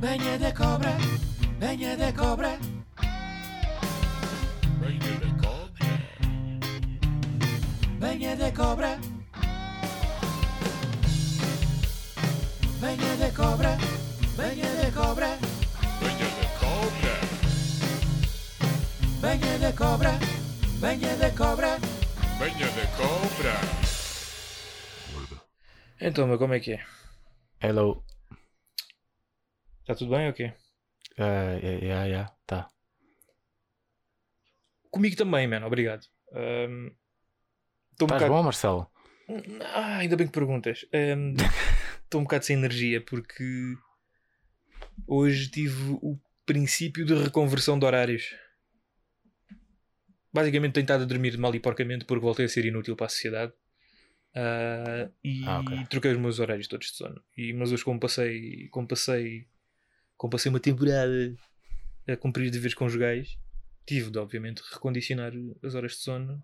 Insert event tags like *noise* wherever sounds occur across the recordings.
Venha da cobra, venha da cobra. Venha da cobra. Venha da cobra. Venha da cobra, venha da cobra. Venha da cobra. Venha da cobra, venha da cobra. Venha da cobra. Então, como é que é? Hello. Está tudo bem ou quê? Uh, yeah, yeah, yeah, tá. Comigo também, mano, obrigado. Ahm, Estou um Estás bocado. bom, Marcelo? Ah, ainda bem que perguntas. Estou *laughs* um bocado sem energia porque hoje tive o princípio de reconversão de horários. Basicamente tenho estado a dormir mal e porcamente porque voltei a ser inútil para a sociedade. Ah, e Ah, ok. troquei os meus horários todos de sono. E, mas hoje, como passei, como passei, como passei uma temporada a cumprir deveres conjugais, tive de, obviamente, recondicionar as horas de sono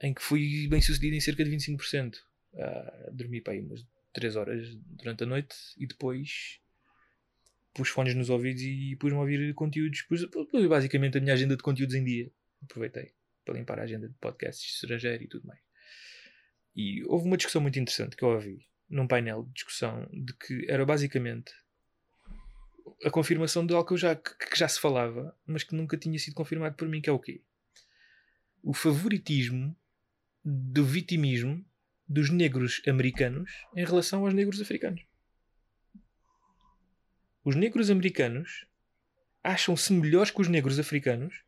em que fui bem sucedido em cerca de 25%. Ah, dormi para aí umas 3 horas durante a noite e depois pus fones nos ouvidos e pus-me a ouvir conteúdos. Pus, pus basicamente a minha agenda de conteúdos em dia. Aproveitei para limpar a agenda de podcasts estrangeiro e tudo mais. E houve uma discussão muito interessante que eu ouvi num painel de discussão de que era basicamente a confirmação de algo que, eu já, que, que já se falava, mas que nunca tinha sido confirmado por mim, que é o quê? O favoritismo do vitimismo dos negros americanos em relação aos negros africanos. Os negros americanos acham-se melhores que os negros africanos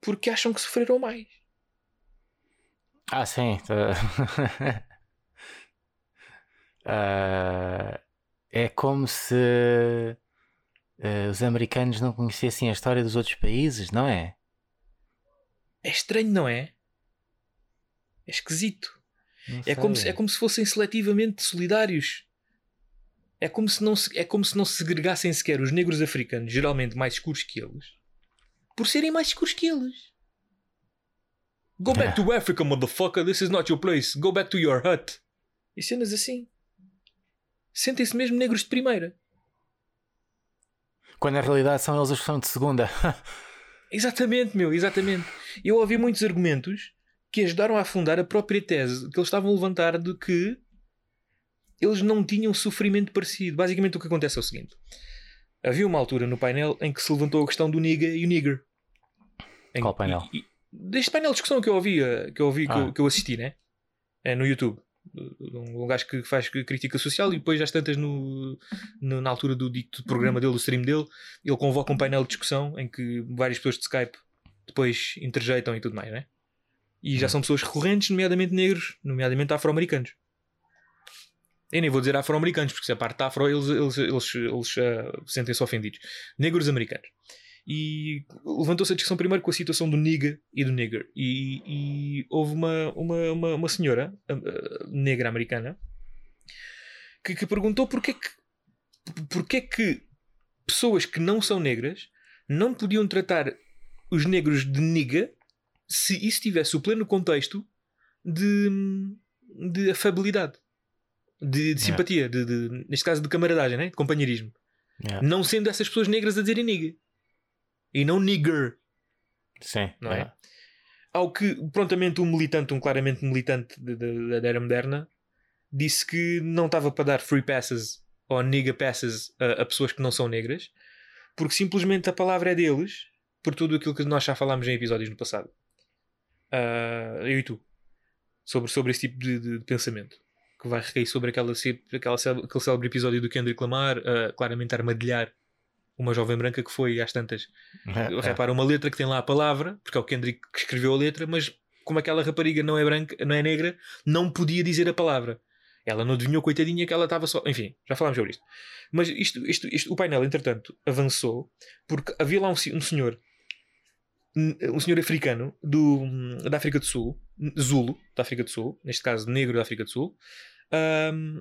porque acham que sofreram mais. Ah, sim. Ah, *laughs* é como se eh, os americanos não conhecessem a história dos outros países, não é? É estranho, não é? É esquisito. É como, se, é como se fossem seletivamente solidários. É como, se não se, é como se não se segregassem sequer os negros africanos, geralmente mais escuros que eles, por serem mais escuros que eles. Go back to Africa, motherfucker. This is not your place. Go back to your hut. E cenas assim. Sentem-se mesmo negros de primeira. Quando na realidade são eles os que são de segunda. *laughs* Exatamente, meu, exatamente. Eu ouvi muitos argumentos que ajudaram a afundar a própria tese que eles estavam a levantar de que eles não tinham sofrimento parecido. Basicamente o que acontece é o seguinte. Havia uma altura no painel em que se levantou a questão do nigga e o nigger. Em- Qual painel? e- e- deste painel de discussão que eu ouvi, que eu, ouvi que, Ah. eu, que eu assisti, né? É no YouTube. Um gajo que faz crítica social e depois às tantas no, no- na altura do dito programa dele, do stream dele, ele convoca um painel de discussão em que várias pessoas de Skype depois interjeitam e tudo mais, né? E já são pessoas recorrentes, nomeadamente negros, nomeadamente afro-americanos. Eu nem vou dizer afro-americanos, porque se a parte da afro eles, eles, eles, eles ah, sentem-se ofendidos. Negros americanos. E levantou-se a discussão primeiro com a situação do nigga e do nigger. E, e houve uma, uma, uma, uma senhora ah, negra americana que, que perguntou porque que, porque que pessoas que não são negras não podiam tratar os negros de nigga se isso tivesse o pleno contexto de, de afabilidade, de, de Yeah. simpatia, de, de- neste caso de camaradagem, né? de companheirismo. Yeah. Não sendo essas pessoas negras a dizerem nigga e não nigger. Sim. Não é? yeah. Ao que prontamente um militante, um claramente militante da era moderna, disse que não estava para dar free passes ou nigga passes a, a pessoas que não são negras, porque simplesmente a palavra é deles, por tudo aquilo que nós já falámos em episódios no passado. Ah, eu e tu. Sobre, sobre esse tipo de, de- de pensamento. Que vai recair sobre aquela, aquela, aquele célebre episódio do Kendrick Lamar, ah, claramente armadilhar uma jovem branca que foi às tantas Yeah, yeah. repara uma letra que tem lá a palavra, porque é o Kendrick que escreveu a letra, mas como aquela rapariga não é branca, não é negra, não podia dizer a palavra. Ela não adivinhou, coitadinha, que ela estava só. Enfim, já falámos sobre isto. Mas isto, isto, isto, o painel, entretanto, avançou porque havia lá um, um senhor, um senhor africano do, da África do Sul, Zulo, da África do Sul, neste caso negro da África do Sul, ahm,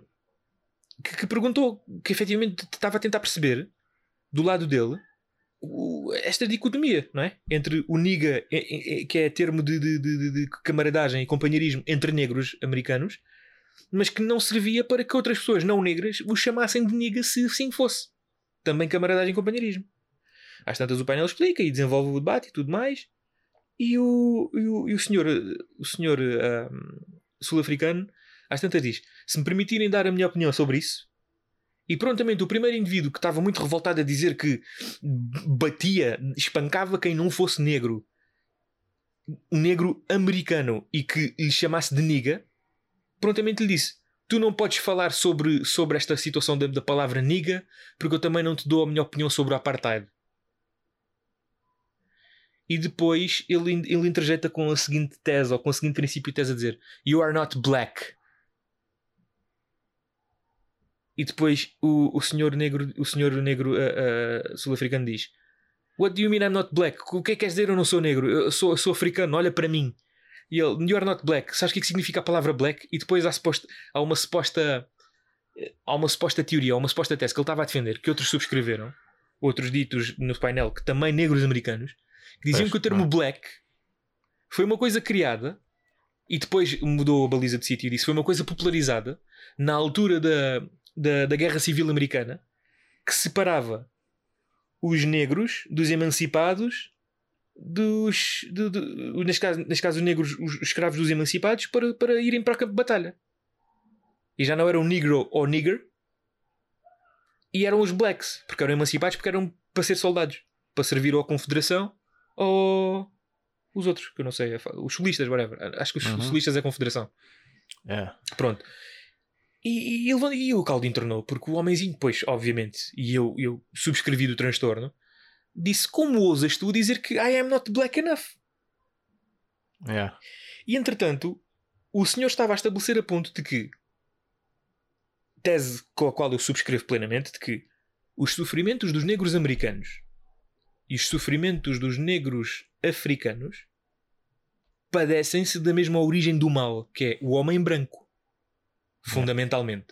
que, que perguntou, que efetivamente estava a tentar perceber do lado dele o- esta dicotomia, não é? Entre o niga, que é termo de, de- de- de- camaradagem e companheirismo entre negros americanos, mas que não servia para que outras pessoas não negras o chamassem de niga se assim fosse. também camaradagem e companheirismo. Às tantas o painel explica e desenvolve o debate e tudo mais. E o, e o, e o senhor, o senhor ah, sul-africano, às tantas diz: se me permitirem dar a minha opinião sobre isso. E prontamente o primeiro indivíduo que estava muito revoltado a dizer que batia, espancava quem não fosse negro, negro americano e que lhe chamasse de niga, prontamente lhe disse: Tu não podes falar sobre, sobre esta situação da, da palavra niga, porque eu também não te dou a minha opinião sobre o apartheid. E depois ele, ele interjeta com a seguinte tese, ou com o seguinte princípio de tese a dizer: You are not black. E depois o, o senhor negro, o senhor negro uh, uh, sul-africano diz: What do you mean I'm not black? O que é que queres dizer eu não sou negro? Eu sou, sou africano, olha para mim. E ele, You are not black. Sabes o que, é que significa a palavra black? E depois há, suposta, há uma suposta. Há uma suposta teoria, há uma suposta tese que ele estava a defender, que outros subscreveram, outros ditos no painel, que também negros americanos, que diziam que o termo não. black foi uma coisa criada e depois mudou a baliza de sítio e disse foi uma coisa popularizada na altura da, da, da Guerra Civil Americana que separava os negros dos emancipados dos do, do- neste, caso, neste caso os negros os escravos dos emancipados para, para irem para o campo de batalha e já não eram negro ou nigger e eram os blacks porque eram emancipados porque eram para ser soldados para servir ou à confederação ou os outros que eu não sei os solistas whatever acho que os Uhum. solistas é a confederação É. Pronto. E, e, ele, e o caldo entornou, porque o homenzinho, pois, obviamente, e eu, eu subscrevi do transtorno, disse: Como ousas tu dizer que I am not black enough? É. E entretanto, o senhor estava a estabelecer a ponto de que, tese com a qual eu subscrevo plenamente, de que os sofrimentos dos negros americanos e os sofrimentos dos negros africanos padecem-se da mesma origem do mal, que é o homem branco. Fundamentalmente.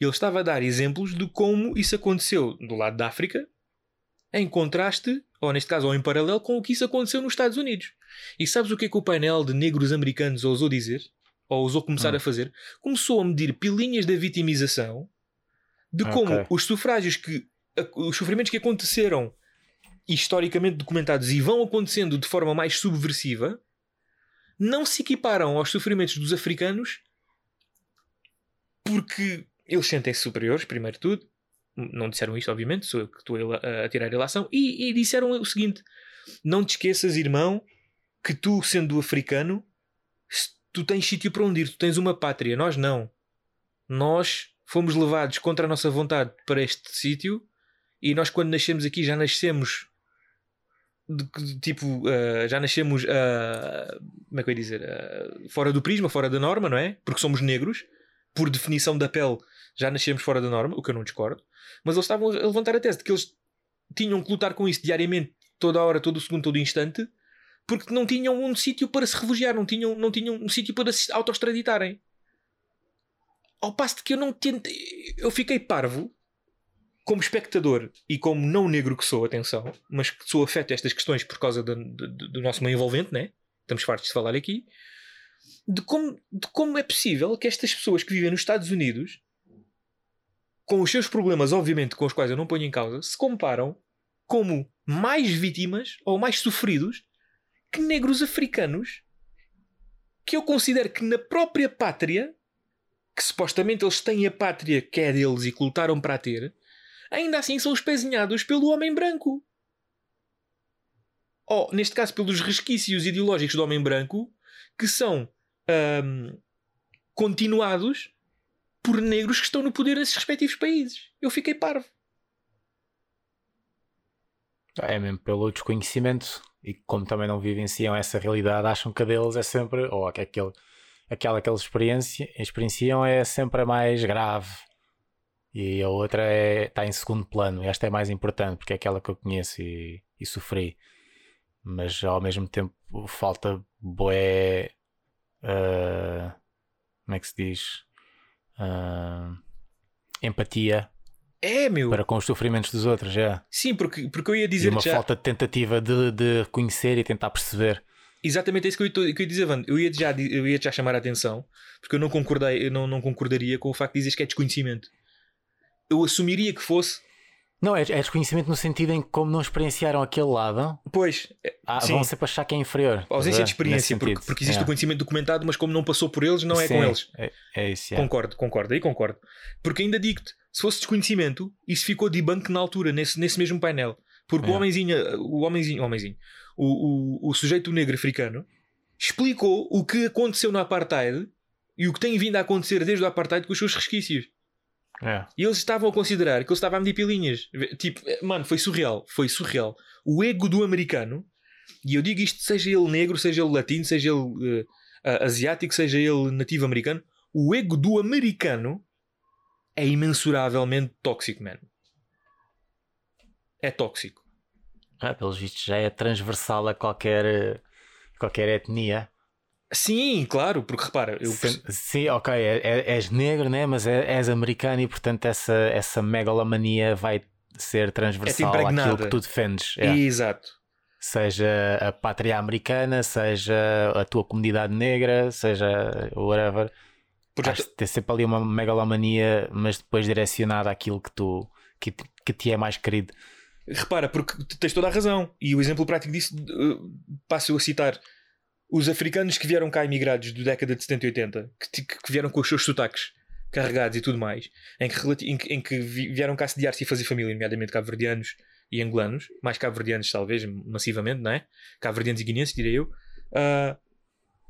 Ele estava a dar exemplos de como isso aconteceu do lado da África, em contraste, ou neste caso, ou em paralelo, com o que isso aconteceu nos Estados Unidos. E sabes o que é que o painel de negros americanos ousou dizer? Ou ousou começar Hum. a fazer? Começou a medir pilinhas da vitimização de como Ok. os sufrágios que. os sofrimentos que aconteceram historicamente documentados e vão acontecendo de forma mais subversiva não se equiparam aos sofrimentos dos africanos porque eles sentem-se superiores, primeiro de tudo. Não disseram isto, obviamente, sou eu que estou a, a tirar a ilação. E, e disseram o seguinte: não te esqueças, irmão, que tu, sendo africano, tu tens sítio para onde ir, tu tens uma pátria. Nós não. Nós fomos levados contra a nossa vontade para este sítio e nós, quando nascemos aqui, já nascemos. de- de- tipo, ah, já nascemos. ah, como é que eu ia dizer? Ah, fora do prisma, fora da norma, não é? Porque somos negros, por definição da pele, já nascemos fora da norma, o que eu não discordo. Mas eles estavam a levantar a tese de que eles tinham que lutar com isso diariamente, toda hora, todo o segundo, todo o instante, porque não tinham um sítio para se refugiar, não tinham, não tinham um sítio para se autoextraditarem. Ao passo de que eu não tento. Eu fiquei parvo como espectador e como não negro que sou, atenção, mas que sou afeto a estas questões por causa do, do, do nosso meio envolvente, né? Estamos fartos de falar aqui. De como, de como é possível que estas pessoas que vivem nos Estados Unidos, com os seus problemas, obviamente, com os quais eu não ponho em causa, se comparam como mais vítimas ou mais sofridos que negros africanos que eu considero que na própria pátria, que supostamente eles têm a pátria que é deles e que lutaram para ter, ainda assim são espezinhados pelo homem branco. Ou, neste caso, pelos resquícios ideológicos do homem branco que são ahm, continuados por negros que estão no poder nesses respectivos países. Eu fiquei parvo. É mesmo pelo desconhecimento e como também não vivenciam essa realidade, acham que a deles é sempre, ou que aquele, aquela que eles experienciam é sempre a mais grave e a outra é, está em segundo plano. E esta é mais importante porque é aquela que eu conheço e, e sofri, mas ao mesmo tempo falta boé. Ah, como é que se diz? Ah, empatia É, meu. para com os sofrimentos dos outros, já. Sim, porque, porque eu ia E dizer uma já. falta de tentativa de, de reconhecer e tentar perceber. Exatamente isso que eu, tô- que eu ia dizer, Wanda. Eu ia já, eu ia já chamar a atenção, porque eu não, concordei, eu não, não concordaria com o facto de dizeres que é desconhecimento. Eu assumiria que fosse Não, é, é desconhecimento no sentido em que, como não experienciaram aquele lado, Pois, é, ah, sim, vão sempre achar que é inferior. a ausência de experiência, porque, porque existe Yeah. o conhecimento documentado, mas como não passou por eles, não é Sim, com eles. É, é isso, yeah. Concordo, concordo, aí concordo. Porque ainda digo-te, se fosse desconhecimento, isso ficou debunk na altura, nesse, nesse mesmo painel. Porque o É. homenzinho, o homenzinho, o homenzinho, o, o, o sujeito negro africano explicou o que aconteceu no apartheid e o que tem vindo a acontecer desde o apartheid com os seus resquícios. É. E eles estavam a considerar que ele estava a medir pilinhas. Tipo, mano, foi surreal. Foi surreal. O ego do americano, e eu digo isto, seja ele negro, seja ele latino, seja ele eh, ah, asiático, seja ele nativo americano, o ego do americano é imensuravelmente tóxico, mano. É tóxico. Ah, pelos vistos já é transversal a qualquer, eh, qualquer etnia. Sim, claro, porque repara, eu Sim, sim, ok, é- é- és negro, né? mas é- és americano e portanto essa, essa megalomania vai ser transversal àquilo impregnada. que tu defendes. É. Exato. Seja a pátria americana, seja a tua comunidade negra, seja whatever. Porque Acho que tem sempre ali uma megalomania, mas depois direcionada àquilo que tu que, te- que te é mais querido. Repara, porque tens toda a razão. E o exemplo prático disso, uh, passo eu a citar os africanos que vieram cá imigrados da década de 70 e 80, que, que vieram com os seus sotaques carregados e tudo mais, em que, em em que vi- vieram cá sediar-se e fazer família, nomeadamente cabo-verdianos e angolanos, mais cabo-verdianos talvez, massivamente, não é? Cabo-verdianos e guineenses, direi eu. Ah,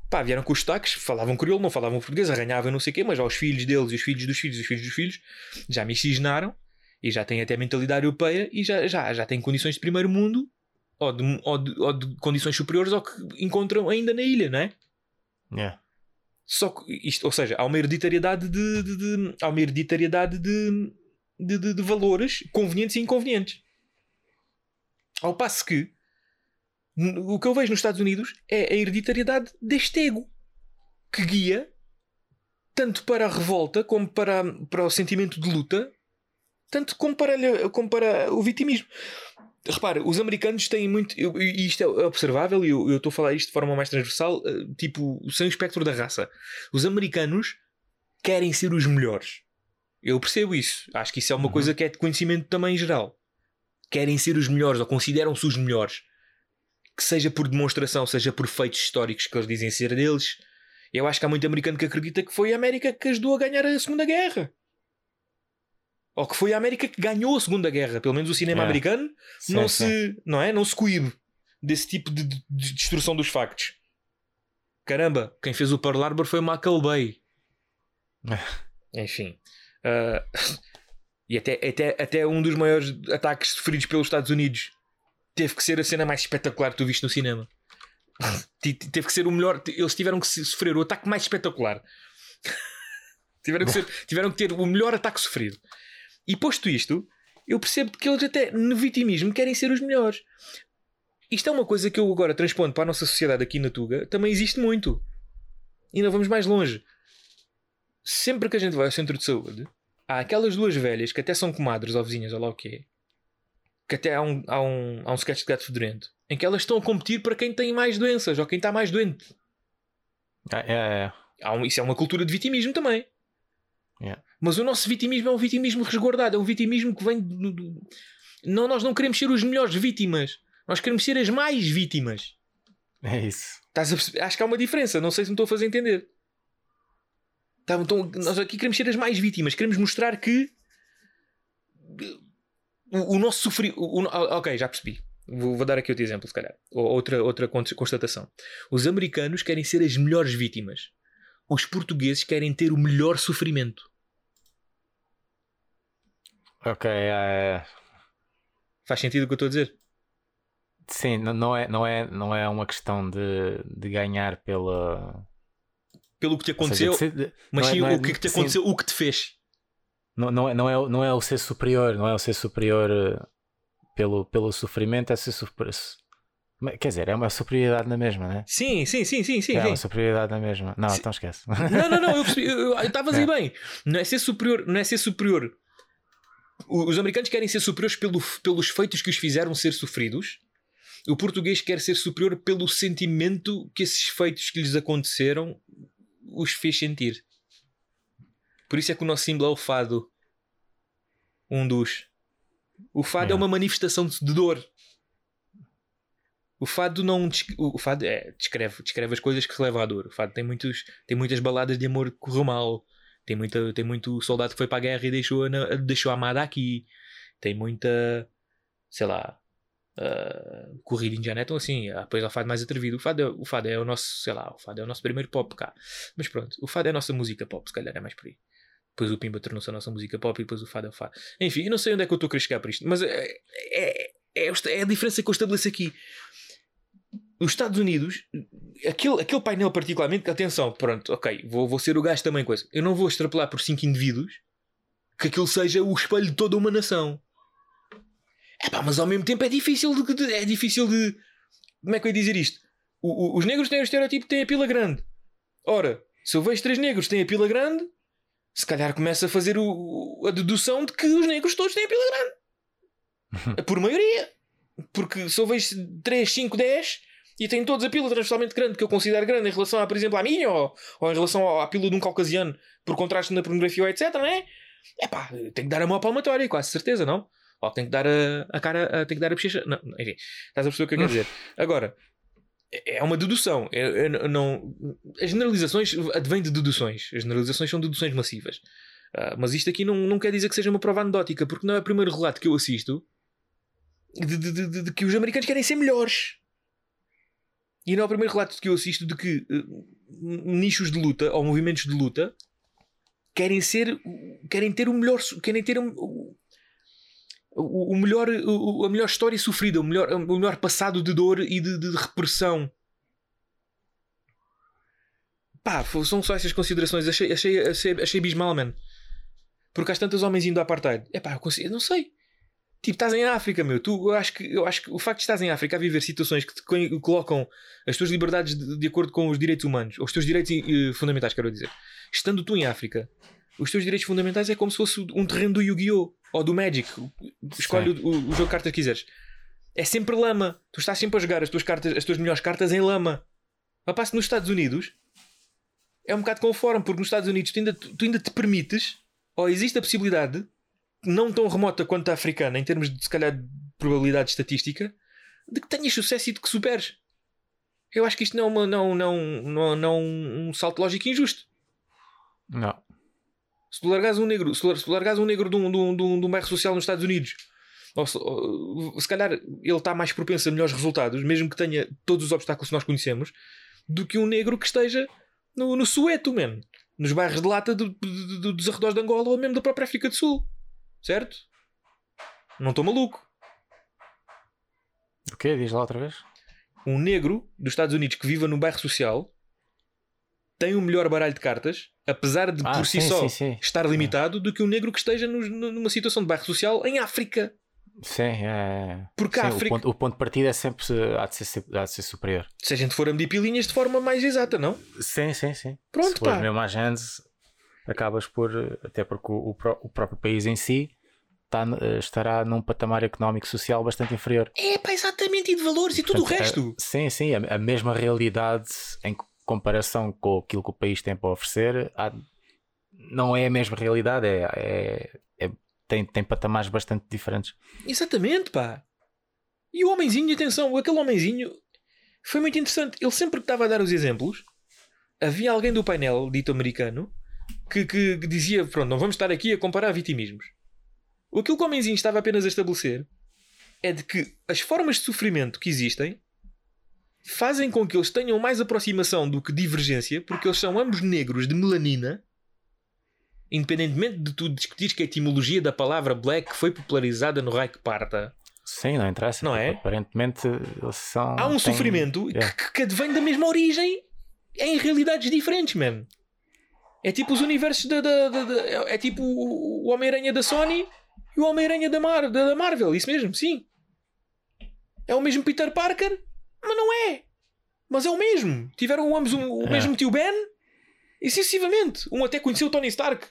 pá, vieram com os sotaques, falavam crioulo, não falavam português, arranhavam não sei o quê, mas aos filhos deles e os filhos dos filhos e os filhos dos filhos já miscigenaram e já têm até mentalidade europeia e já, já, já têm condições de primeiro mundo ou de, ou, de, ou de condições superiores ao que encontram ainda na ilha, não é? Yeah. Só que isto, ou seja, há uma hereditariedade de, de- de- há uma hereditariedade de, de, de- valores convenientes e inconvenientes. Ao passo que o que eu vejo nos Estados Unidos é a hereditariedade deste ego que guia tanto para a revolta como para, para o sentimento de luta, tanto como para, como para o vitimismo. Repara, os americanos têm muito. eu- E isto é observável, e eu eu estou a falar isto de forma mais transversal, eh, tipo, sem o espectro da raça. Os americanos querem ser os melhores. Eu percebo isso. Acho que isso é uma Uhum. coisa que é de conhecimento também geral. Querem ser os melhores, ou consideram-se os melhores. Que seja por demonstração, seja por feitos históricos que eles dizem ser deles. Eu acho que há muito americano que acredita que foi a América que ajudou a ganhar a Segunda Guerra. Ou que foi a América que ganhou a Segunda Guerra. Pelo menos o cinema É. americano Sim, não sim. se não é? Não se coíbe desse tipo de, de- de destruição dos factos. Caramba quem fez o Pearl Harbor foi o Michael Bay. *laughs* Enfim. Ah, *laughs* e até, até, até um dos maiores ataques sofridos pelos Estados Unidos teve que ser a cena mais espetacular que tu viste no cinema. *laughs* Te- te- teve que ser o melhor eles tiveram que sofrer o ataque mais espetacular. Tiveram, que ser- tiveram que ter o melhor ataque sofrido e posto isto eu percebo que eles até no vitimismo querem ser os melhores. Isto é uma coisa que eu agora transpondo para a nossa sociedade aqui na Tuga, também existe muito. E ainda vamos mais longe. Sempre que a gente vai ao centro de saúde, há aquelas duas velhas que até são comadres ou vizinhas, ou lá o que é, que até há um, há, um, há um sketch de gato fedorento, em que elas estão a competir para quem tem mais doenças ou quem está mais doente. É, é, é. Há um- isso é uma cultura de vitimismo também. Yeah. Mas o nosso vitimismo é um vitimismo resguardado, é um vitimismo que vem do. do- Não, nós não queremos ser os melhores vítimas, nós queremos ser as mais vítimas. É isso. Estás a perceber? Acho que há uma diferença, não sei se me estou a fazer entender. Tá, então, nós aqui queremos ser as mais vítimas, queremos mostrar que o, o nosso sofrimento. Ok, já percebi. Vou, vou dar aqui outro exemplo, se calhar. Ou outra, outra con- constatação. Os americanos querem ser as melhores vítimas. Os portugueses querem ter o melhor sofrimento. Ok, é, Faz sentido o que eu estou a dizer? sim, não- é, não é, não é uma questão de, de ganhar pela. Pelo que te ou seja, aconteceu, de ser- de- mas é- sim é- o que, que te sim, aconteceu, o que te fez. Não, não, é, não, é, não é o ser superior, não é o ser superior eh, pelo, pelo sofrimento, é ser superior. Quer dizer, é uma superioridade na mesma, né? Sim, sim, sim, sim, sim. é uma superioridade na mesma. Não, Sim. então esquece. Não, não, não, eu *laughs* estavas aí É. bem. Não é ser superior, não é ser superior. Os americanos querem ser superiores pelo, pelos feitos que os fizeram ser sofridos. O português quer ser superior pelo sentimento que esses feitos que lhes aconteceram os fez sentir. Por isso é que o nosso símbolo é o fado. Um dos. O fado é É. uma manifestação de dor. O fado não. O fado é, descreve, descreve as coisas que levam à dor. O fado tem, muitos, tem muitas baladas de amor que correu mal. Tem, muita, tem muito soldado que foi para a guerra e deixou a, deixou a amada aqui. Tem muita. Sei lá. Uh, corrida indiana então assim há depois há o fado mais atrevido o fado, é, o fado é o nosso sei lá o fado é o nosso primeiro pop cá mas pronto o fado é a nossa música pop se calhar é mais por aí depois o Pimba tornou-se a nossa música pop e depois o fado é o fado enfim eu não sei onde é que eu estou a chegar para isto mas é, é, é, é a diferença que eu estabeleço aqui os Estados Unidos, aquele, aquele painel particularmente, atenção, pronto, ok, vou, vou ser o gajo também coisa. Eu não vou extrapolar por cinco indivíduos que aquilo seja o espelho de toda uma nação. É pá, mas ao mesmo tempo é difícil de, de- é difícil de. Como é que eu ia dizer isto? O- o- os negros têm o estereotipo de têm a pila grande. Ora, se eu vejo três negros que têm a pila grande, se calhar começa a fazer o- a dedução de que os negros todos têm a pila grande. *laughs* Por maioria. Porque se eu vejo 3, 5, 10 e têm todos a pila transversalmente grande, que eu considero grande em relação, a, por exemplo, à minha ou, ou em relação à pila de um caucasiano, por contraste na pornografia, ou etc, não é? É pá, tenho que dar a mão à palmatória, quase certeza, não? Ou tenho que dar a, a cara, a, tenho que dar a bochecha. Não, enfim, estás a perceber o que eu quero dizer. *laughs* Agora, é é uma dedução. É- é- não, as generalizações advêm de deduções. As generalizações são deduções massivas. Ah, mas isto aqui não, não quer dizer que seja uma prova anedótica, porque não é o primeiro relato que eu assisto de- de- de- de que os americanos querem ser melhores. E não é o primeiro relato que eu assisto de que eh, nichos de luta ou movimentos de luta querem ser querem ter o melhor querem ter um- o, o, melhor o- a melhor história sofrida o melhor, o melhor passado de dor e de, de repressão. Pá são só essas considerações. Achei, achei, achei, achei abismal man. Porque há tantos homens indo à apartheid. É pá eu, consigo, eu não sei Tipo, estás em África, meu. Tu, eu, acho que, eu acho que o facto de estás em África a viver situações que te co- colocam as tuas liberdades de, de acordo com os direitos humanos, ou os teus direitos eh, fundamentais, quero dizer. Estando tu em África, os teus direitos fundamentais é como se fosse um terreno do Yu-Gi-Oh! ou do Magic. Escolhe o, o- o jogo de cartas que quiseres. É sempre lama. Tu estás sempre a jogar as tuas, cartas, as tuas melhores cartas em lama. Rapaz, nos Estados Unidos é um bocado conforme, porque nos Estados Unidos tu ainda, tu ainda te permites, ou existe a possibilidade não tão remota quanto a africana, em termos de se calhar de probabilidade estatística, de que tenhas sucesso e de que superes. Eu acho que isto não é, uma, não, não, não, não um salto lógico injusto. Não. Se tu largares um negro, se tu- largares um negro de um, de um, de um, de um bairro social nos Estados Unidos, ou se, ou- se calhar ele está mais propenso a melhores resultados, mesmo que tenha todos os obstáculos que nós conhecemos, do que um negro que esteja no, no Sueto, man. Nos bairros de lata do- do- do- dos arredores de Angola ou mesmo da própria África do Sul. Certo? Não estou maluco. O quê? Diz lá outra vez? Um negro dos Estados Unidos que viva num bairro social tem um melhor baralho de cartas, apesar de Ah, por si sim, só sim, sim. estar limitado, do que um negro que esteja nos- numa situação de bairro social em África. Sim, é. Porque Sim, a o, África, ponto, o ponto de partida é sempre há de ser, há de ser superior. se a gente for a medir pilinhas de forma mais exata, não? Sim, sim, sim. Pronto, Se pá. mesmo à Gênese, acabas por. Até porque o, o pró- o próprio país em si está, eh, estará num patamar económico social bastante inferior. É pá, exatamente, e de valores e tudo o resto. a- sim, sim, a, a mesma realidade em comparação com aquilo que o país tem para oferecer, há- não é a mesma realidade, é, é- é- tem, tem patamares bastante diferentes. Exatamente, pá. E o homenzinho, atenção, aquele homenzinho foi muito interessante. Ele sempre que estava a dar os exemplos, havia alguém do painel dito americano que, que- que dizia: Pronto, não vamos estar aqui a comparar vitimismos. Aquilo que o homenzinho estava apenas a estabelecer é de que as formas de sofrimento que existem fazem com que eles tenham mais aproximação do que divergência, porque eles são ambos negros de melanina. Independentemente de tu discutires que a etimologia da palavra black foi popularizada no Reich Parta, Sim, não interessa. Não é? Aparentemente eles são. há um têm- sofrimento é. que, que advém da mesma origem em realidades diferentes, man. É tipo os universos da. da- da- da- é tipo o Homem-Aranha da Sony e o Homem-Aranha da, Mar, da, da Marvel, isso mesmo, sim. É o mesmo Peter Parker, mas não é. Mas é o mesmo. Tiveram ambos um- o É. mesmo tio Ben e sucessivamente. Um até conheceu o Tony Stark,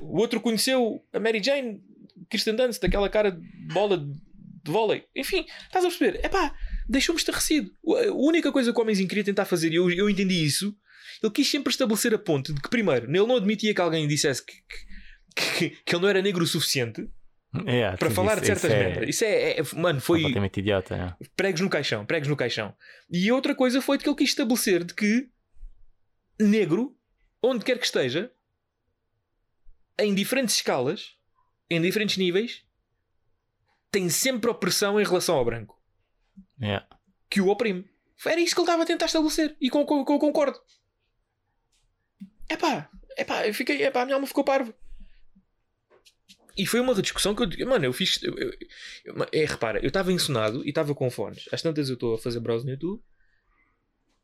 o outro conheceu a Mary Jane, Kirsten Dunst, daquela cara de bola de vôlei. Enfim, estás a perceber? É pá, deixou-me estarrecido. A única coisa que o homenzinho queria tentar fazer, e eu, eu entendi isso, ele quis sempre estabelecer a ponte de que, primeiro, ele não admitia que alguém dissesse que, que, que- que ele não era negro o suficiente, Yeah, para falar isso- de certas isso é merdas. Isso é, é- mano, foi Completamente idiota. é. pregos no caixão, pregos no caixão. E outra coisa foi de que ele quis estabelecer de que negro, onde quer que esteja, em diferentes escalas, em diferentes níveis, tem sempre opressão em relação ao branco. Yeah. Que o oprime. Era isso que ele estava a tentar estabelecer. E com, com, com- concordo. Epá, epá, eu fiquei, epá, a minha alma ficou parva. E foi uma discussão que eu, mano, eu fiz. eu- eu- eu- é, repara, eu estava ensonado e estava com fones. Às tantas eu estou a fazer browse no YouTube.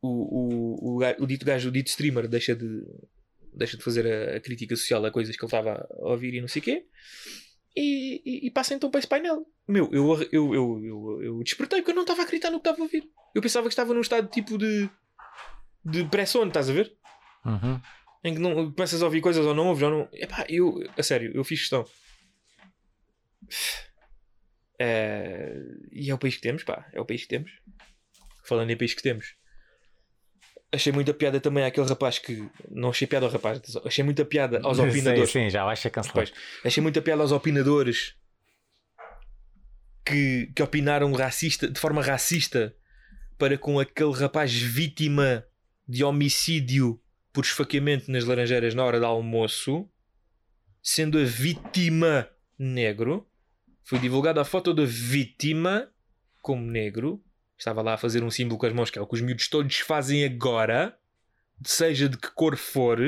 O, o, o, o dito gajo, o dito streamer, deixa de, deixa de fazer a, a crítica social a coisas que ele estava a ouvir e não sei o quê. E, e, e passa então para esse painel. Meu, eu, eu, eu, eu, eu despertei porque eu não estava a acreditar no que estava a ouvir. Eu pensava que estava num estado tipo de. de pré-sono, estás a ver? Uhum. Em que não, começas a ouvir coisas ou não ouves ou não. Epá, eu, a sério, eu fiz questão. É, *sighs* e é o país que temos, pá, é o país que temos. Falando em país que temos, achei muita piada também àquele rapaz que. Não achei piada ao rapaz, achei muita piada aos Sim, opinadores. Sim, já vai ser cancelado. Achei muita piada aos opinadores que, que opinaram racista, de forma racista para com aquele rapaz vítima de homicídio por esfaqueamento nas Laranjeiras na hora do almoço, sendo a vítima negro. Foi divulgada a foto da vítima como negro. Estava lá a fazer um símbolo com as mãos, que é o que os miúdos todos fazem agora, seja de que cor for.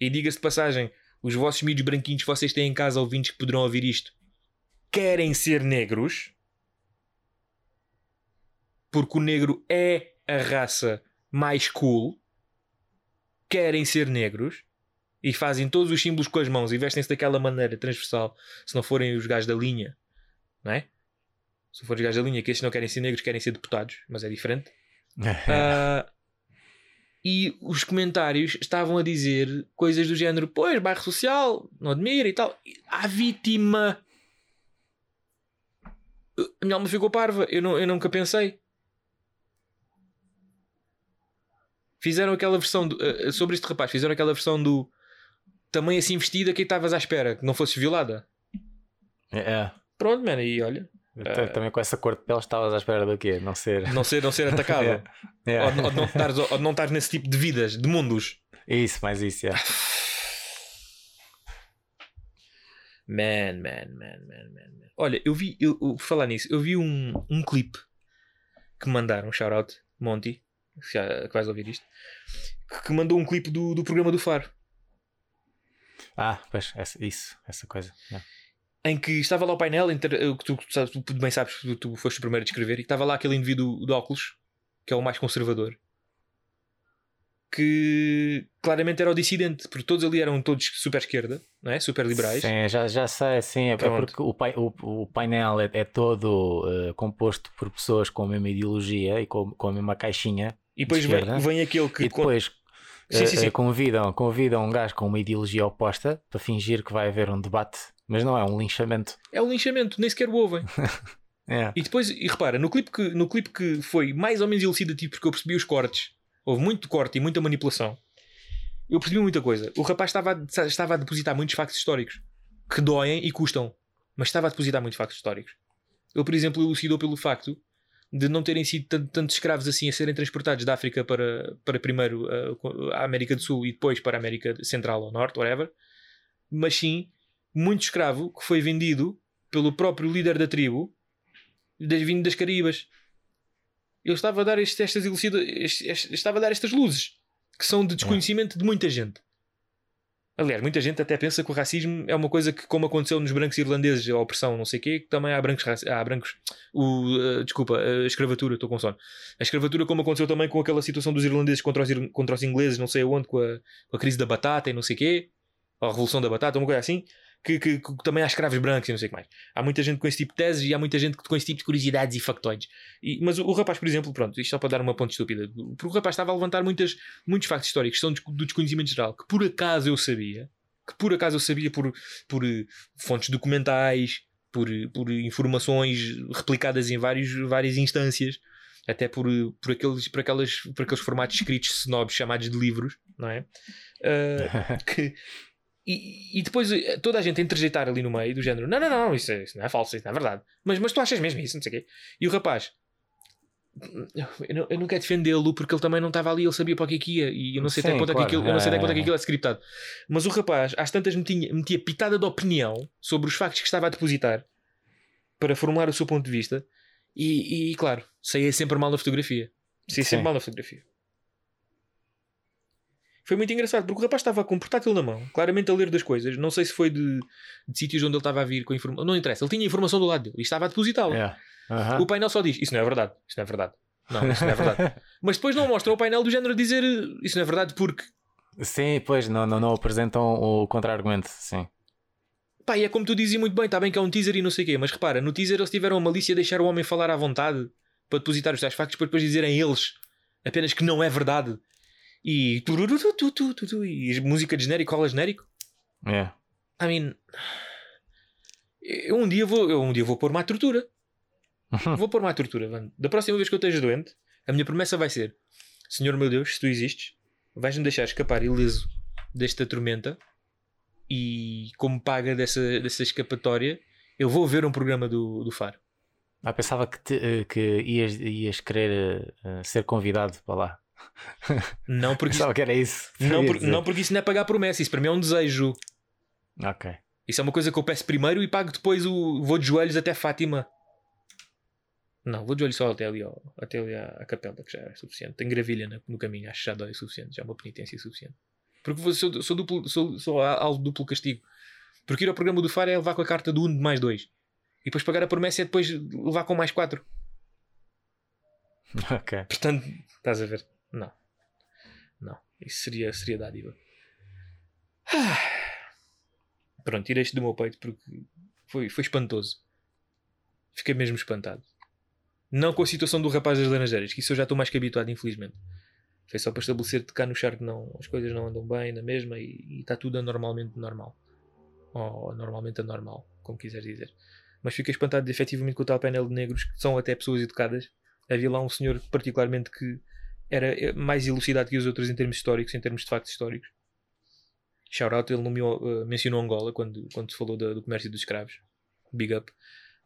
E diga-se de passagem, os vossos miúdos branquinhos vocês têm em casa, ouvintes que poderão ouvir isto, querem ser negros. Porque o negro é a raça mais cool. Querem ser negros. E fazem todos os símbolos com as mãos e vestem-se daquela maneira transversal. Se não forem os gajos da linha, não é? Se forem os gajos da linha, que estes não querem ser negros, querem ser deputados, mas é diferente. *laughs* Ah, e os comentários estavam a dizer coisas do género: Pois, bairro social, não admira e tal. A vítima. A minha alma ficou parva. Eu, não, eu nunca pensei. Fizeram aquela versão do- eh, sobre este rapaz. Fizeram aquela versão do também assim vestida que estavas à espera que não fosses violada. É. Pronto, mano, e olha, T- Também com essa cor de pele estavas à espera do quê? Não ser. não ser, não ser atacado. *laughs* É. ou, ou não ou não estares nesse tipo de vidas, de mundos. Isso, mais isso, é. Man, man, man, man, man, man. Olha, eu vi, eu, eu- falar nisso, eu vi um, um clipe que me mandaram, shout out, Monty, que, vais ouvir isto, que, que mandou um clipe do, do programa do Faro, Ah, pois, essa- isso, essa coisa. é. em que estava lá o painel, inter, eh, que tu, sabes, tu bem sabes, tu, tu foste o primeiro a descrever, e estava lá aquele indivíduo de óculos, que é o mais conservador, que claramente era o dissidente, porque todos ali eram todos super esquerda, não é? Super liberais. Sim, já, já sei, sim, é Pronto. porque o, pai- o, o painel é, é todo eh, composto por pessoas com a mesma ideologia e com, com a mesma caixinha. E depois vem, esquerda. vem aquele que. e depois Sim, sim, sim. eh, Convidam, convidam um gajo com uma ideologia oposta para fingir que vai haver um debate, mas não é um linchamento. *laughs* É o linchamento, nem sequer o ouvem. *laughs* É. E depois, e repara, no clipe, que, no clipe que foi mais ou menos elucidativo, porque eu percebi os cortes, houve muito corte e muita manipulação, eu percebi muita coisa. O rapaz estava a, estava a depositar muitos factos históricos que doem e custam, mas estava a depositar muitos factos históricos. Ele, por exemplo, elucidou pelo facto de não terem sido tanto, tantos escravos assim a serem transportados da África para, para primeiro uh, a América do Sul e depois para a América Central ou Norte, whatever, mas sim muito escravo que foi vendido pelo próprio líder da tribo vindo das Caribas. Ele estava a dar este- estas este- estava a dar estas luzes que são de desconhecimento de muita gente. Aliás, muita gente até pensa que o racismo é uma coisa que, como aconteceu nos brancos irlandeses, a opressão, não sei o quê, que também há brancos. Há brancos o, eh, desculpa, a escravatura, estou com sono. A escravatura, como aconteceu também com aquela situação dos irlandeses contra os, contra os ingleses, não sei aonde, com a, com a crise da batata e não sei o quê, ou a revolução da batata, uma coisa assim, que, que- que também há escravos brancos e não sei o que mais. Há muita gente com esse tipo de teses e há muita gente com esse tipo de curiosidades e factoides. E- mas o, o rapaz, por exemplo, pronto, isto só para dar uma ponte estúpida, porque o rapaz estava a levantar muitas, muitos factos históricos que são do desconhecimento geral, que por acaso eu sabia, que por acaso eu sabia por, por eh, fontes documentais, por, eh, por informações replicadas em vários, várias instâncias, até por, eh, por, aqueles, por, aquelas, por aqueles formatos escritos snobs chamados de livros, não é? Ah, *laughs* que- E, e depois eh, toda a gente a interjeitar ali no meio, do género: não, não, não, isso, é- isso não é falso, isso não é verdade. Mas, mas tu achas mesmo isso, não sei o quê. E o rapaz, eu não, eu não quero defendê-lo porque ele também não estava ali, ele sabia para o que é que ia. E eu não sei até Sim, que ponto é que claro. aquilo, eu não sei até que ponto é que É. aquilo é scriptado. Mas o rapaz, às tantas, metia, metia pitada de opinião sobre os factos que estava a depositar para formular o seu ponto de vista. E, e claro, saía sempre mal na fotografia. Saía Sim. sempre mal na fotografia. Foi muito engraçado porque o rapaz estava com o portátil na mão, claramente a ler das coisas. Não sei se foi de, de sítios onde ele estava a vir com informação. Não interessa, ele tinha informação do lado dele e estava a depositá-la. É. Aham. O painel só diz: Isso não é verdade, isso não é verdade. Não, isso não é verdade. *laughs* Mas depois não mostram o painel do género a dizer Isso não é verdade porque. Sim, pois não, não, não apresentam o contra-argumento. Sim. Pá, e é como tu dizes muito bem, está bem que é um teaser e não sei o quê, mas repara, no teaser eles tiveram a malícia de deixar o homem falar à vontade para depositar os tais factos para depois dizerem eles apenas que não é verdade. E. E música de genérico, cola genérico. É. I mean. Eu um dia vou, eu um dia vou pôr-me à tortura. Vou pôr-me à tortura, mano. Da próxima vez que eu esteja doente, a minha promessa vai ser: Senhor meu Deus, se tu existes, vais-me deixar escapar ileso desta tormenta e, como paga dessa, dessa escapatória, eu vou ver um programa do, do Faro. Ah, pensava que, te- eh, que ias, ias querer eh, ser convidado para lá. Não porque, isso, que era isso. não, por- não porque isso não é pagar promessa, isso para mim é um desejo. Ok. Isso é uma coisa que eu peço primeiro e pago depois o. Vou de joelhos até Fátima. Não, vou de joelhos só até ali, ó, até ali à, à capela, que já é suficiente. Tenho gravilha no, no caminho, acho que já dói o suficiente, já é uma penitência suficiente. Porque vou- sou, sou, duplo, sou, sou alvo duplo castigo. Porque ir ao programa do Faro é levar com a carta do 1 de mais 2. E depois pagar a promessa é depois levar com mais 4. *laughs* Ok. Portanto, estás a ver? Não. Não. Isso seria, seria dádiva. *sighs* Pronto, tirei isto do meu peito porque foi, foi espantoso. Fiquei mesmo espantado. Não com a situação do rapaz das laranjeiras, que isso eu já estou mais que habituado, infelizmente. Foi só para estabelecer que cá no char que não, as coisas não andam bem na mesma e, e está tudo anormalmente normal. Ou normalmente anormal, como quiseres dizer. Mas fiquei espantado de, efetivamente com o tal painel de negros que são até pessoas educadas havia lá um senhor particularmente que era eh, mais elucidado que os outros em termos históricos, em termos de factos históricos. Shout out, ele nomeou, eh, mencionou Angola quando, quando se falou do comércio dos escravos. Big up.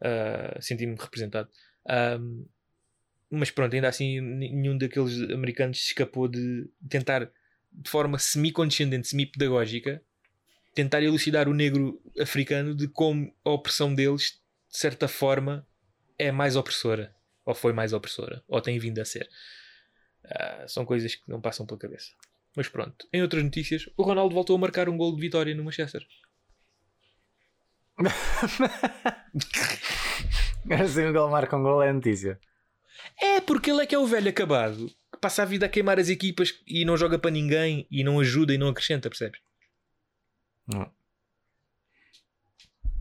Ah, Senti-me representado. Ahm, mas pronto, ainda assim, nenhum daqueles americanos se escapou de tentar, de forma semi-condescendente, semi-pedagógica, tentar elucidar o negro africano de como a opressão deles, de certa forma, é mais opressora ou foi mais opressora, ou tem vindo a ser. Ah, são coisas que não passam pela cabeça. Mas pronto, em outras notícias, o Ronaldo voltou a marcar um gol de vitória no Manchester. *laughs* Assim o gol marca um gol é notícia. É porque ele é que é o velho acabado que passa a vida a queimar as equipas e não joga para ninguém e não ajuda e não acrescenta, percebes? Não.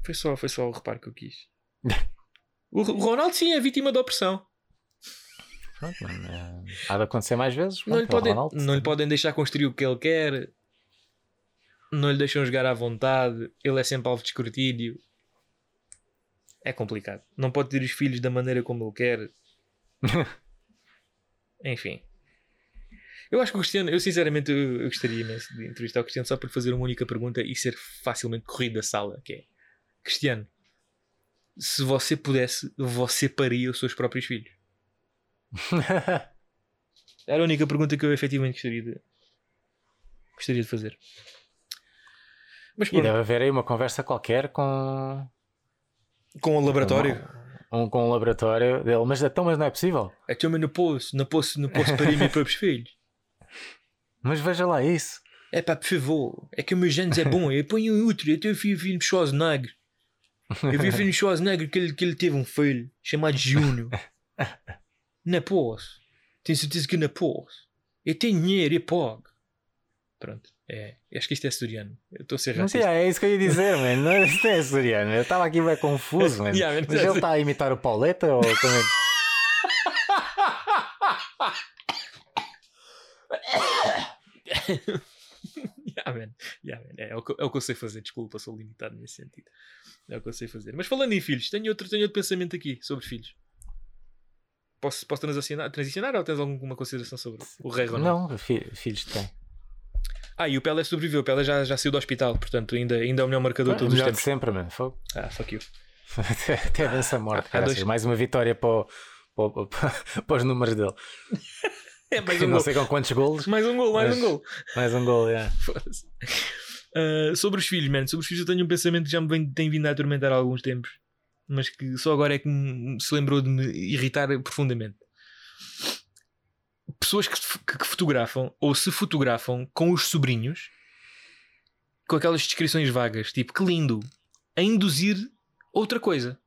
Foi só, foi só o reparo que eu quis. *laughs* o Ronaldo sim é vítima da opressão. Pronto, é- há de acontecer mais vezes. Não lhe, pronto, é podem, Ronaldo. não lhe podem deixar construir o que ele quer. Não lhe deixam jogar à vontade. Ele é sempre alvo de escrutínio. É complicado. Não pode ter os filhos da maneira como ele quer. *laughs* Enfim. Eu acho que o Cristiano, eu sinceramente eu, eu gostaria imenso de entrevistar o Cristiano só por fazer uma única pergunta e ser facilmente corrido da sala, que é Cristiano, se você pudesse, você paria os seus próprios filhos? *laughs* Era a única pergunta que eu efetivamente gostaria de, gostaria de fazer. Mas E deve haver aí uma conversa qualquer com com o laboratório. um, com um laboratório dele. Mas então, mas não é possível. É eu não posso, não posso, não posso parir meus próprios filhos. *laughs* Mas veja lá isso. É pá, por favor, é que o meu genes é bom. Eu ponho outro, eu tenho filho de Schwarzenegger. Eu vi o filho de Schwarzenegger que ele, que ele teve um filho chamado Júnior. *laughs* Não posso. Tenho certeza que não posso. Eu tenho dinheiro, eu pago. Pronto, é. Acho que isto é suriano. Eu estou a ser Não sei, racista. é isso que eu ia dizer, mano. Não, isto é suriano. Eu estava aqui bem confuso, mano. *laughs* Yeah, Mas ele está a imitar o Pauleta ou como é *laughs* Yeah, man. Yeah, man. É, é o que, é o que eu sei fazer, desculpa, sou limitado nesse sentido. É o que eu sei fazer. Mas falando em filhos, tenho outro, tenho outro pensamento aqui sobre filhos. Posso, posso transicionar, transicionar ou tens alguma consideração sobre o Rei Ronaldo? Não, fi- filhos têm. Ah, e o Pelé sobreviveu. O Pelé já, já saiu do hospital, portanto, ainda, ainda é o melhor marcador de todos os tempos. sempre, mano. Fogo. Ah, fuck you. Até, até dança morte. *laughs* Há dois- caraças. Mais uma vitória para, o- para, o- para *laughs* os números dele. *laughs* É, mais um não gol. sei com quantos golos. Mais um gol, mais Mas- um gol. Mais um gol, é. Foda-se. Ah, sobre os filhos, mano. Sobre os filhos eu tenho um pensamento que já me vem, tem vindo a atormentar há alguns tempos. Mas que só agora é que se lembrou de me irritar profundamente. Pessoas que, que- fotografam ou se fotografam com os sobrinhos com aquelas descrições vagas, tipo que lindo, a induzir outra coisa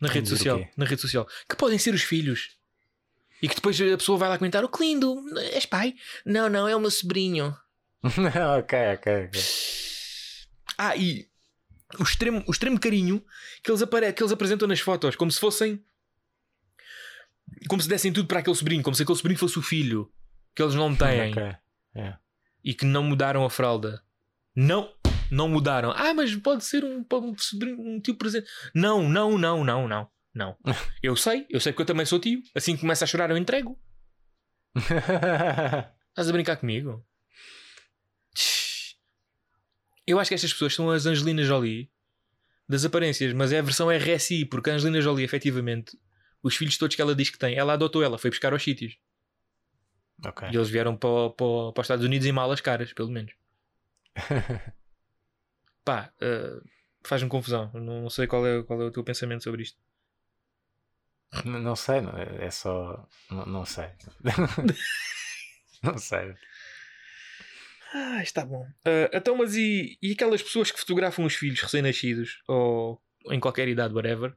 na rede o social. Na rede social. Que podem ser os filhos. E que depois a pessoa vai lá comentar: Oh, que lindo, és pai? Não, não, é o meu sobrinho. *laughs* ok, ok, ok. Ah, e o extremo, o extremo carinho que eles, apare que eles apresentam nas fotos, como se fossem. Como se dessem tudo para aquele sobrinho, como se aquele sobrinho fosse o filho que eles não têm Ok. É. e que não mudaram a fralda. Não, não mudaram. Ah, mas pode ser um, um sobrinho, um tio presente. Não, não, não, não, não. Não. *laughs* Eu sei, eu sei que eu também sou tio. Assim que começa a chorar, eu entrego. *laughs* Estás a brincar comigo? Eu acho que estas pessoas são as Angelina Jolie das aparências, mas é a versão RSI, porque a Angelina Jolie, efetivamente, os filhos todos que ela diz que tem, ela adotou ela, foi buscar aos sítios. ok. E eles vieram para, para, para os Estados Unidos em malas caras, pelo menos. *laughs* Pá, eh, faz-me confusão. Não, não sei qual é, qual é o teu pensamento sobre isto. N- Não sei, não, é é só. Não, não sei. *laughs* não sei. Ah, está bom. Ah, então, mas e, e aquelas pessoas que fotografam os filhos recém-nascidos ou em qualquer idade, whatever,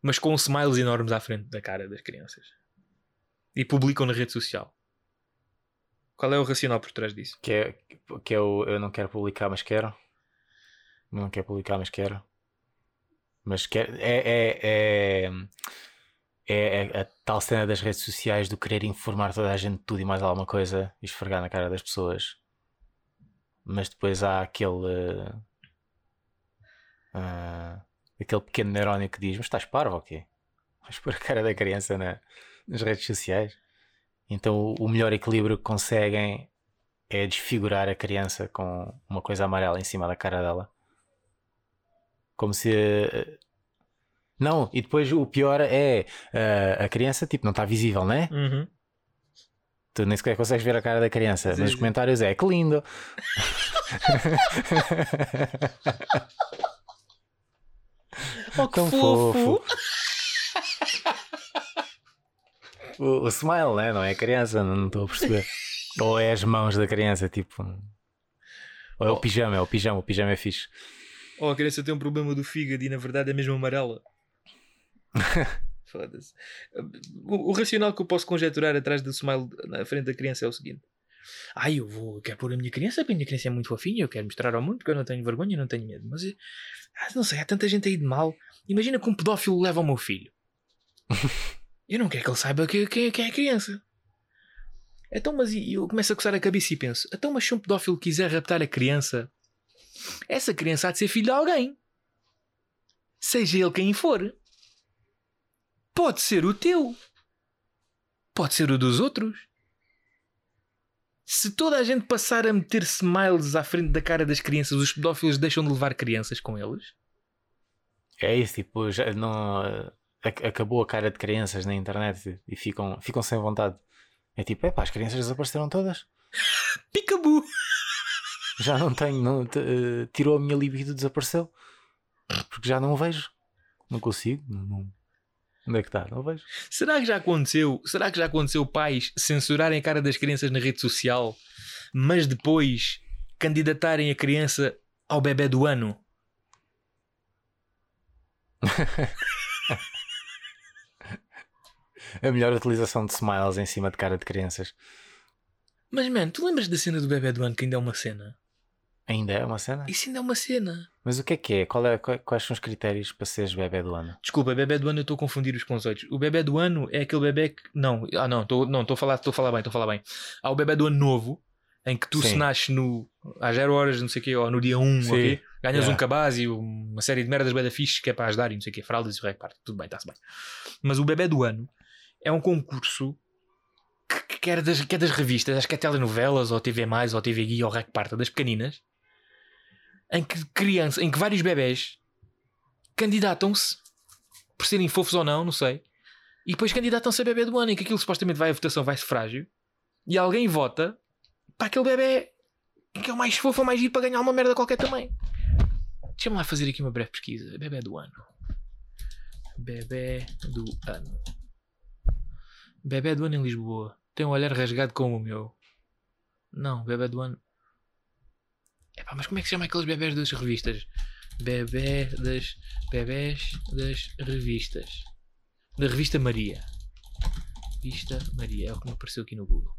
mas com smiles enormes à frente da cara das crianças e publicam na rede social? Qual é o racional por trás disso? Que é, que é o eu não quero publicar, mas quero. Não quero publicar, mas quero. Mas quero. É, é, é, é, é a tal cena das redes sociais do querer informar toda a gente de tudo e mais alguma coisa e esfregar na cara das pessoas. Mas depois há aquele. ah, aquele pequeno neurónio que diz: Mas estás parvo ou quê? Vais pôr a cara da criança na- nas redes sociais. Então o- melhor equilíbrio que conseguem é desfigurar a criança com uma coisa amarela em cima da cara dela. Como se. eh, Não, e depois o pior é eh, a criança, tipo, não está visível, né? Uhum. Tu nem sequer consegues ver a cara da criança. Sim, Nos comentários é que lindo. *laughs* Oh, que Tão fofo! O, o smile, né? não é a criança, não estou a perceber. Ou é as mãos da criança, tipo. Ou é o Oh. pijama, é o pijama, o pijama é fixe. Oh, a criança tem um problema do fígado e na verdade é mesmo amarela. *laughs* Foda-se. O, o racional que eu posso conjecturar atrás do smile na frente da criança é o seguinte: Ai, eu vou, eu quero pôr a minha criança, porque a minha criança é muito fofinha, eu quero mostrar ao mundo porque eu não tenho vergonha, eu não tenho medo. Mas ah, não sei, há tanta gente aí de mal. Imagina que um pedófilo leva o meu filho. *laughs* eu não quero que ele saiba que- quem quem é a criança. Então, mas e- eu começo a coçar a cabeça e penso: então, mas se um pedófilo quiser raptar a criança, essa criança há de ser filho de alguém. Seja ele quem for. Pode ser o teu. Pode ser o dos outros. Se toda a gente passar a meter smiles à frente da cara das crianças, os pedófilos deixam de levar crianças com eles? É isso, tipo, já não. eh, ac- Acabou a cara de crianças na internet e ficam, ficam sem vontade. É tipo, epá, as crianças desapareceram todas. *laughs* Picabu! Já não tenho, não, eh, tirou a minha libido, desapareceu. Porque já não o vejo. Não consigo. Não, não- Onde é que está? Não vejo. Será que já aconteceu? Será que já aconteceu pais censurarem a cara das crianças na rede social, mas depois candidatarem a criança ao bebê do ano? *laughs* A melhor utilização de smiles em cima de cara de crianças. Mas, mano, tu lembras da cena do bebê do ano que ainda é uma cena? Ainda é uma cena? Isso ainda é uma cena. Mas o que é que é? Qual é qua- quais são os critérios para seres bebê do ano? Desculpa, bebê do ano eu estou a confundir os conceitos. O bebê do ano é aquele bebê que. Não, ah, não, estou não, estou a falar, a falar bem, estou a falar bem. Há o bebê do ano novo, em que tu Sim. se nasces no, às 0 horas, não sei o quê, ou no dia 1, Sim. ok? ganhas Yeah. um cabaz e uma série de merdas bem da fixe que é para ajudar e não sei o quê, fraldas e o recorde, tudo bem, está-se bem. Mas o bebê do ano é um concurso que, que- que era das, que é das revistas, acho que é telenovelas, ou TV, ou TV Guia, ou Rec Parta, das pequeninas, em que criança, em que vários bebés candidatam-se por serem fofos ou não, não sei, e depois candidatam-se a bebê do ano, em que aquilo supostamente vai à votação, vai sufrágio, e alguém vota para aquele bebê que é o mais fofo ou mais giro para ganhar uma merda qualquer também. Deixa-me lá fazer aqui uma breve pesquisa. Bebê do ano. Bebê do ano. Bebê do ano em Lisboa. Tem um olhar rasgado como o meu. Não, bebê do ano. Epá, mas como é que se chama aqueles bebés das revistas? Bebê das. Bebés das revistas. Da revista Maria. Revista Maria. É o que me apareceu aqui no Google.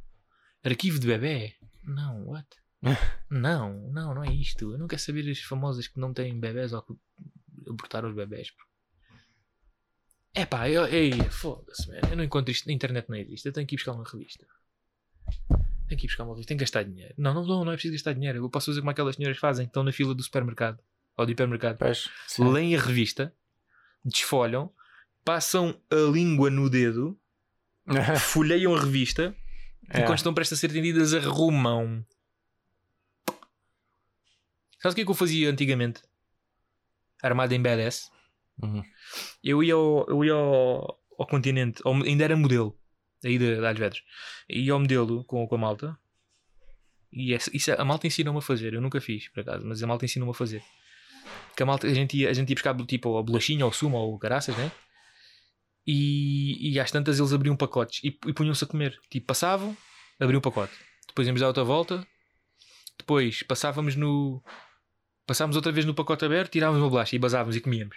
Arquivo de bebê? Não, what? *laughs* não, não, não é isto. Eu não quero saber as famosas que não têm bebés ou que abortaram os bebés. É pá, eu, ei, foda-se, eu não encontro isto na internet, não existe. Eu tenho que ir buscar uma revista. Tenho que ir buscar uma revista, tenho que gastar dinheiro. Não, não, não, não é preciso gastar dinheiro. Eu posso fazer como aquelas senhoras fazem, que estão na fila do supermercado ou do hipermercado. Pois. Leem a revista, desfolham, passam a língua no dedo, *laughs* folheiam a revista e É. quando estão prestes a ser atendidas, arrumam. Sabes o que é que eu fazia antigamente? Armado em badass. Uhum. Eu ia ao, eu ia ao, ao continente, ao- ainda era modelo, aí de, de Alves Vedros. Ia ao modelo com, com a malta. E essa- isso, a malta ensinou-me a fazer. Eu nunca fiz, por acaso, mas a malta ensinou-me a fazer. Que a malta, a gente ia, a gente ia buscar tipo a bolachinha, ou sumo, ou caraças, né? E, e às tantas eles abriam pacotes e, e punham-se a comer. Tipo, passavam, abriam o pacote. Depois íamos dar outra volta. Depois passávamos no. Passávamos outra vez no pacote aberto, tirávamos uma bolacha e basávamos e comíamos.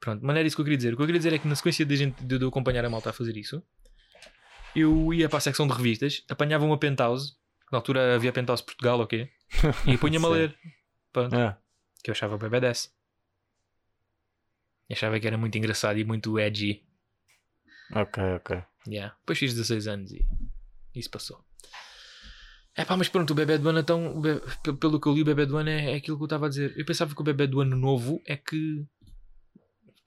Pronto, mas não era isso que eu queria dizer. O que eu queria dizer é que na sequência de, gente, de, de eu acompanhar a malta a fazer isso, eu ia para a secção de revistas, apanhava uma penthouse, na altura havia penthouse Portugal, ok? *laughs* E punha-me a ler. Pronto, É. que eu achava bem badass. E achava que era muito engraçado e muito edgy. Ok, ok. Yeah. Depois fiz 16 anos e isso passou. É pá, mas pronto, o bebê do ano então, o be- pe- pelo que eu li, o bebê do ano é, é aquilo que eu estava a dizer. Eu pensava que o bebê do ano novo é que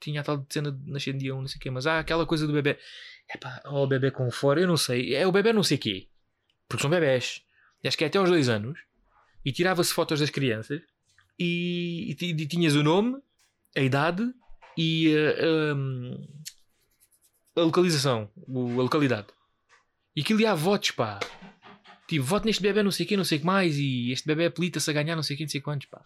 tinha a tal cena de nascer dia 1, não sei o quê, mas há aquela coisa do bebê. É pá, ó, o bebê com fora, eu não sei. É o bebê não sei quê. Porque são bebés. Acho que é até aos 2 anos. E tirava-se fotos das crianças e, e e tinhas o nome, a idade e eh, hum, a localização, o- a localidade. E aquilo ia a votos, pá. Tipo, voto neste bebê não sei o que, não sei o que mais, e este bebê apelita-se a ganhar não sei o que, não sei quantos, pá.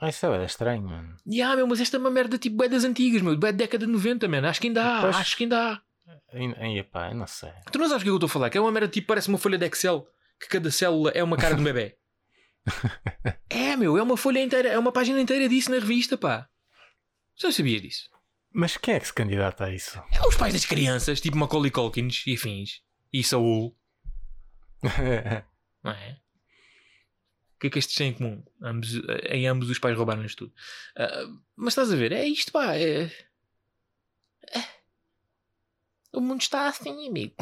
Ah, Isso é estranho, mano. E ah, meu, mas esta é uma merda tipo bué das antigas, meu, bué da década de 90, mano. Acho que ainda há, Pois. acho que ainda há. Ai, ai, pá, não sei. Tu não sabes o que eu estou a falar? Que é uma merda tipo, parece uma folha de Excel, que cada célula é uma cara de um bebê. *laughs* é, meu, é uma folha inteira, é uma página inteira disso na revista, pá. Já sabias disso? Mas quem é que se candidata a isso? É os pais das crianças, tipo Macaulay Culkins e afins. E Saul. *laughs* Não é? O que é que estes têm em comum? Ambos, em ambos os pais roubaram-lhes tudo. Ah, mas estás a ver? É isto, pá. É... é. O mundo está assim, amigo.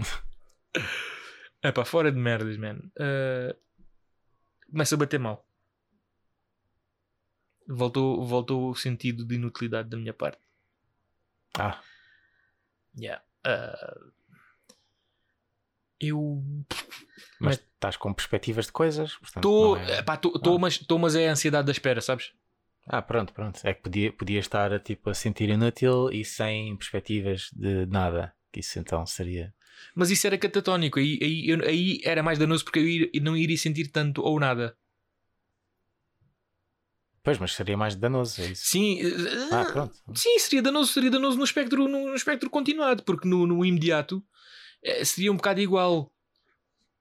*laughs* é pá, fora de merdas, man. Ah, começa a bater mal. Voltou, voltou o sentido de inutilidade da minha parte. ah, Yeah. Ah, eu mas estás com perspectivas de coisas. Estou, é- estou, mas, tô, mas é a ansiedade da espera, sabes? Ah, pronto, pronto. É que podia, podia estar a, tipo, a sentir inútil e sem perspectivas de nada. Que isso então seria. Mas isso era catatónico, aí, aí, eu- aí era mais danoso porque eu não iria sentir tanto ou nada. Pois, mas seria mais danoso. É isso. Sim, Ah, eh, pronto. sim seria danoso, seria danoso no espectro, no, espectro continuado, porque no, no imediato seria um bocado igual.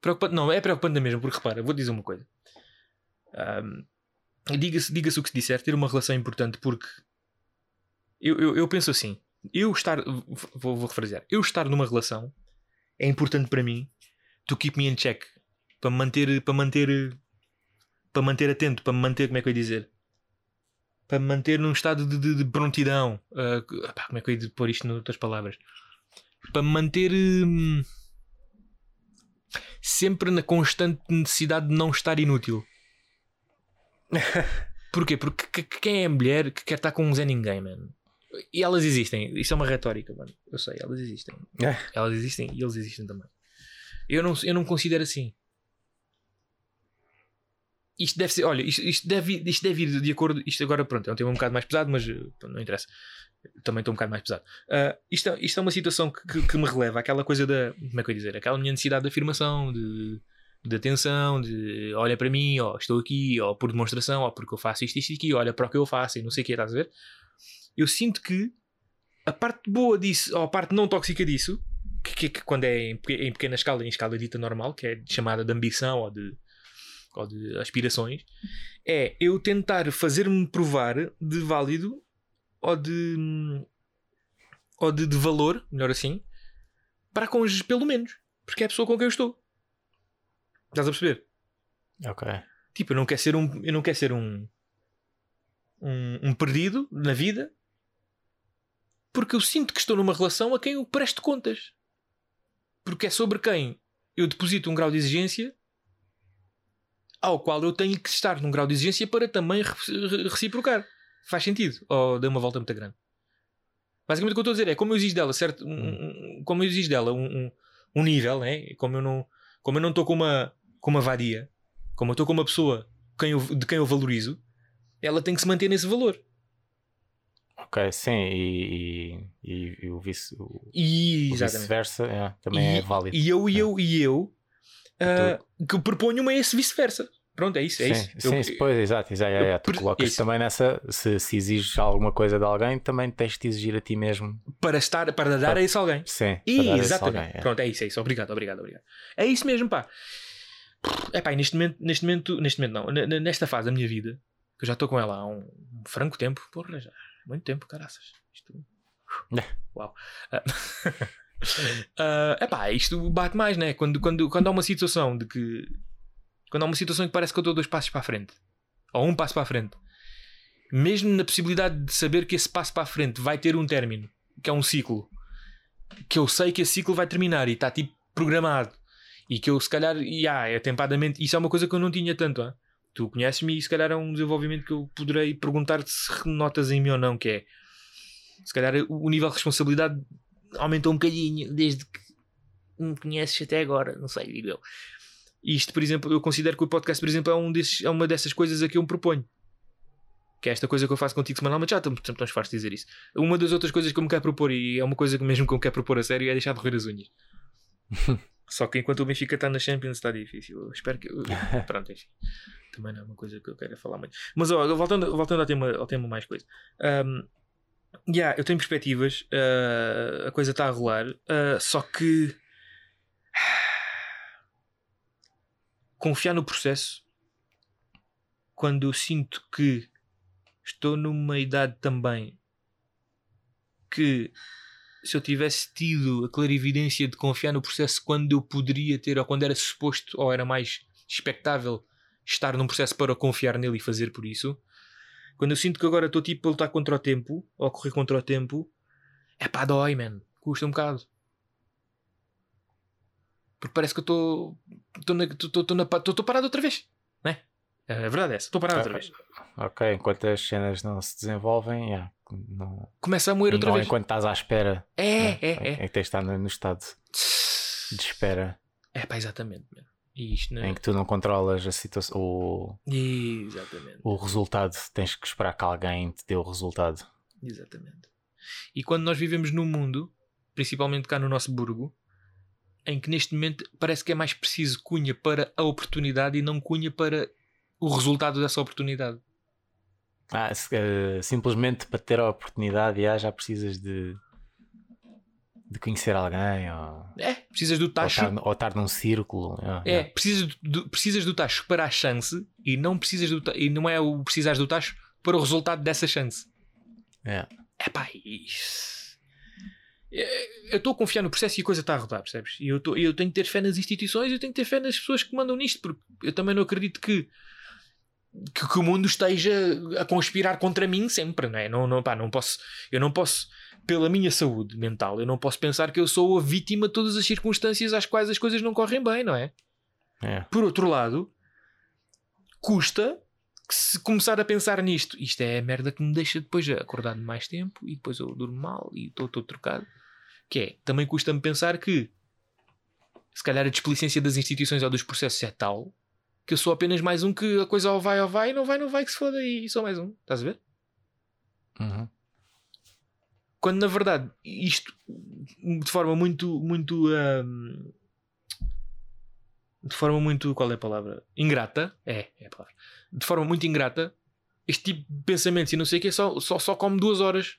Preocupante, não, é preocupante mesmo, porque repara, vou dizer uma coisa. Ahm, Diga-se diga o que se disser, ter uma relação é importante porque eu, eu, eu penso assim, eu estar, vou, vou refrasear, eu estar numa relação é importante para mim to keep me in check, para manter, para manter, para manter atento, para manter, como é que eu ia dizer? Para manter num estado de, de- de prontidão. Pá, como é que eu ia pôr isto noutras palavras? Para me manter hum, sempre na constante necessidade de não estar inútil. *laughs* Porquê? Porque que- que- quem é a mulher que quer estar com um Zé Ninguém, mano? E elas existem. Isto é uma retórica, mano. Eu sei, elas existem. É. Elas existem e eles existem também. Eu não, eu não considero assim. Isto deve ser, olha, isto, isto deve, isto deve ir de acordo. Isto agora, pronto, é um tema um bocado mais pesado, mas eh, não interessa. Também estou um bocado mais pesado. Ah, isto, é- isto é uma situação que, que, que me releva aquela coisa da. Como é que eu ia dizer? Aquela minha necessidade de afirmação, de, de atenção, de olha para mim, estou aqui, ó, por demonstração, ó, porque eu faço isto, isto e aqui, olha para o que eu faço e não sei o que, estás a ver? Eu sinto que a parte boa disso, ou a parte não tóxica disso, que, que, que quando é em, em pequena escala, em escala dita normal, que é chamada de ambição ou de, ou de aspirações, é eu tentar fazer-me provar de válido ou de, ou de, de valor, melhor assim, para cônjuges, pelo menos, porque é a pessoa com quem eu estou. Estás a perceber? Ok. Tipo, eu não quero ser um, eu não quero ser um, um, um perdido na vida porque eu sinto que estou numa relação a quem eu presto contas. Porque é sobre quem eu deposito um grau de exigência ao qual eu tenho que estar num grau de exigência para também re- re- reciprocar. Faz sentido? Ou dei uma volta muito grande? Basicamente o que eu estou a dizer é como eu exijo dela, certo? Um- um- como eu exijo dela um, um, um nível, né? como eu não como eu não estou com uma, com uma vadia, como eu estou com uma pessoa quem eu- de quem eu valorizo, ela tem que se manter nesse valor. Ok, sim, e, e, e- o vice- o- E, o vice-versa é, também e, é válido. E eu, e eu, e eu, Tu- que proponho-me esse vice-versa. Pronto, é isso. É sim, isso. sim, Eu- pois, exato, exato, é, é, tu colocas isso. também nessa, se, se exiges alguma coisa de alguém, também tens de exigir a ti mesmo. para estar, para dar a esse alguém. Sim, E, para exatamente. alguém, é. Pronto, é isso, é isso. Obrigado, obrigado, obrigado. É isso mesmo, pá. É pá, neste momento, neste momento, neste momento não, nesta fase da minha vida, que eu já estou com ela há um, um franco tempo, porra, já, muito tempo, caraças. Isto. Uau. Ah, *laughs* é pá, isto bate mais, né? Quando, quando, quando há uma situação de que. Quando há uma situação em que parece que eu dou dois passos para a frente, ou um passo para a frente, mesmo na possibilidade de saber que esse passo para a frente vai ter um término, que é um ciclo, que eu sei que esse ciclo vai terminar e está tipo programado, e que eu se calhar, e ah, é atempadamente, isso é uma coisa que eu não tinha tanto, ah. tu conheces-me e se calhar é um desenvolvimento que eu poderei perguntar-te se notas em mim ou não, que é se calhar o nível de responsabilidade aumentou um bocadinho desde que me conheces até agora, não sei, digo eu. E isto, por exemplo, eu considero que o podcast, por exemplo, é, um desses, é uma dessas coisas a que eu me proponho. Que é esta coisa que eu faço contigo semanalmente, já estamos estamos fartos de dizer isso. Uma das outras coisas que eu me quero propor, e é uma coisa que mesmo que eu me quero propor a sério, é deixar de roer as unhas. *laughs* Só que enquanto o Benfica está na Champions está difícil. Eu espero que. *laughs* Pronto, enfim. Também não é uma coisa que eu quero falar muito. Mas ó, voltando, voltando ao, tema, ao tema mais coisa. Um, yeah, eu tenho perspectivas. uh, a coisa está a rolar. uh, só que. Confiar no processo quando eu sinto que estou numa idade também que se eu tivesse tido a clarividência de confiar no processo quando eu poderia ter, ou quando era suposto, ou era mais expectável estar num processo para confiar nele e fazer por isso, quando eu sinto que agora estou tipo a lutar contra o tempo, ou a correr contra o tempo, é pá, dói, man. Custa um bocado. Porque parece que eu estou. Estou parado outra vez. Né? A verdade é essa. Estou parado outra vez. Ok, enquanto as cenas não se desenvolvem, yeah, não, Começa a moer outra não vez. enquanto estás à espera. É, né? é, É é. que tens de estar no estado de espera É pá, exatamente. E isto, em que tu não controlas a situação, o, Exatamente. o resultado, tens que esperar que alguém te dê o resultado. Exatamente. E quando nós vivemos num mundo, principalmente cá no nosso burgo, em que neste momento parece que é mais preciso cunha para a oportunidade e não cunha para o resultado dessa oportunidade. Ah, eh, simplesmente para ter a oportunidade já, já precisas de, de conhecer alguém ou, É, precisas do tacho. estar, ou estar num círculo. É, yeah. precisas do, precisas do tacho para a chance e não precisas do e não é o precisares do tacho para o resultado dessa chance. Yeah. É pá, isso. É, Eu estou a confiar no processo e a coisa está a rodar, percebes? E eu, tô- eu tenho que ter fé nas instituições e eu tenho que ter fé nas pessoas que mandam nisto, porque eu também não acredito que, que, que o mundo esteja a conspirar contra mim sempre, não é? Não, não, pá, não posso, eu não posso, pela minha saúde mental, eu não posso pensar que eu sou a vítima de todas as circunstâncias às quais as coisas não correm bem, não é? Yeah. Por outro lado, custa que se começar a pensar nisto, isto é a merda que me deixa depois acordado mais tempo e depois eu durmo mal e estou todo trocado. Que é, também custa-me pensar que se calhar a desplicência das instituições ou dos processos é tal que eu sou apenas mais um que a coisa ou vai ou vai não vai, não vai, que se foda e sou mais um. Estás a ver? Uhum. Quando na verdade isto de forma muito, muito hum, de forma muito, qual é a palavra? Ingrata, é, é a palavra. De forma muito ingrata, este tipo de pensamentos e não sei o que só, só, só come duas horas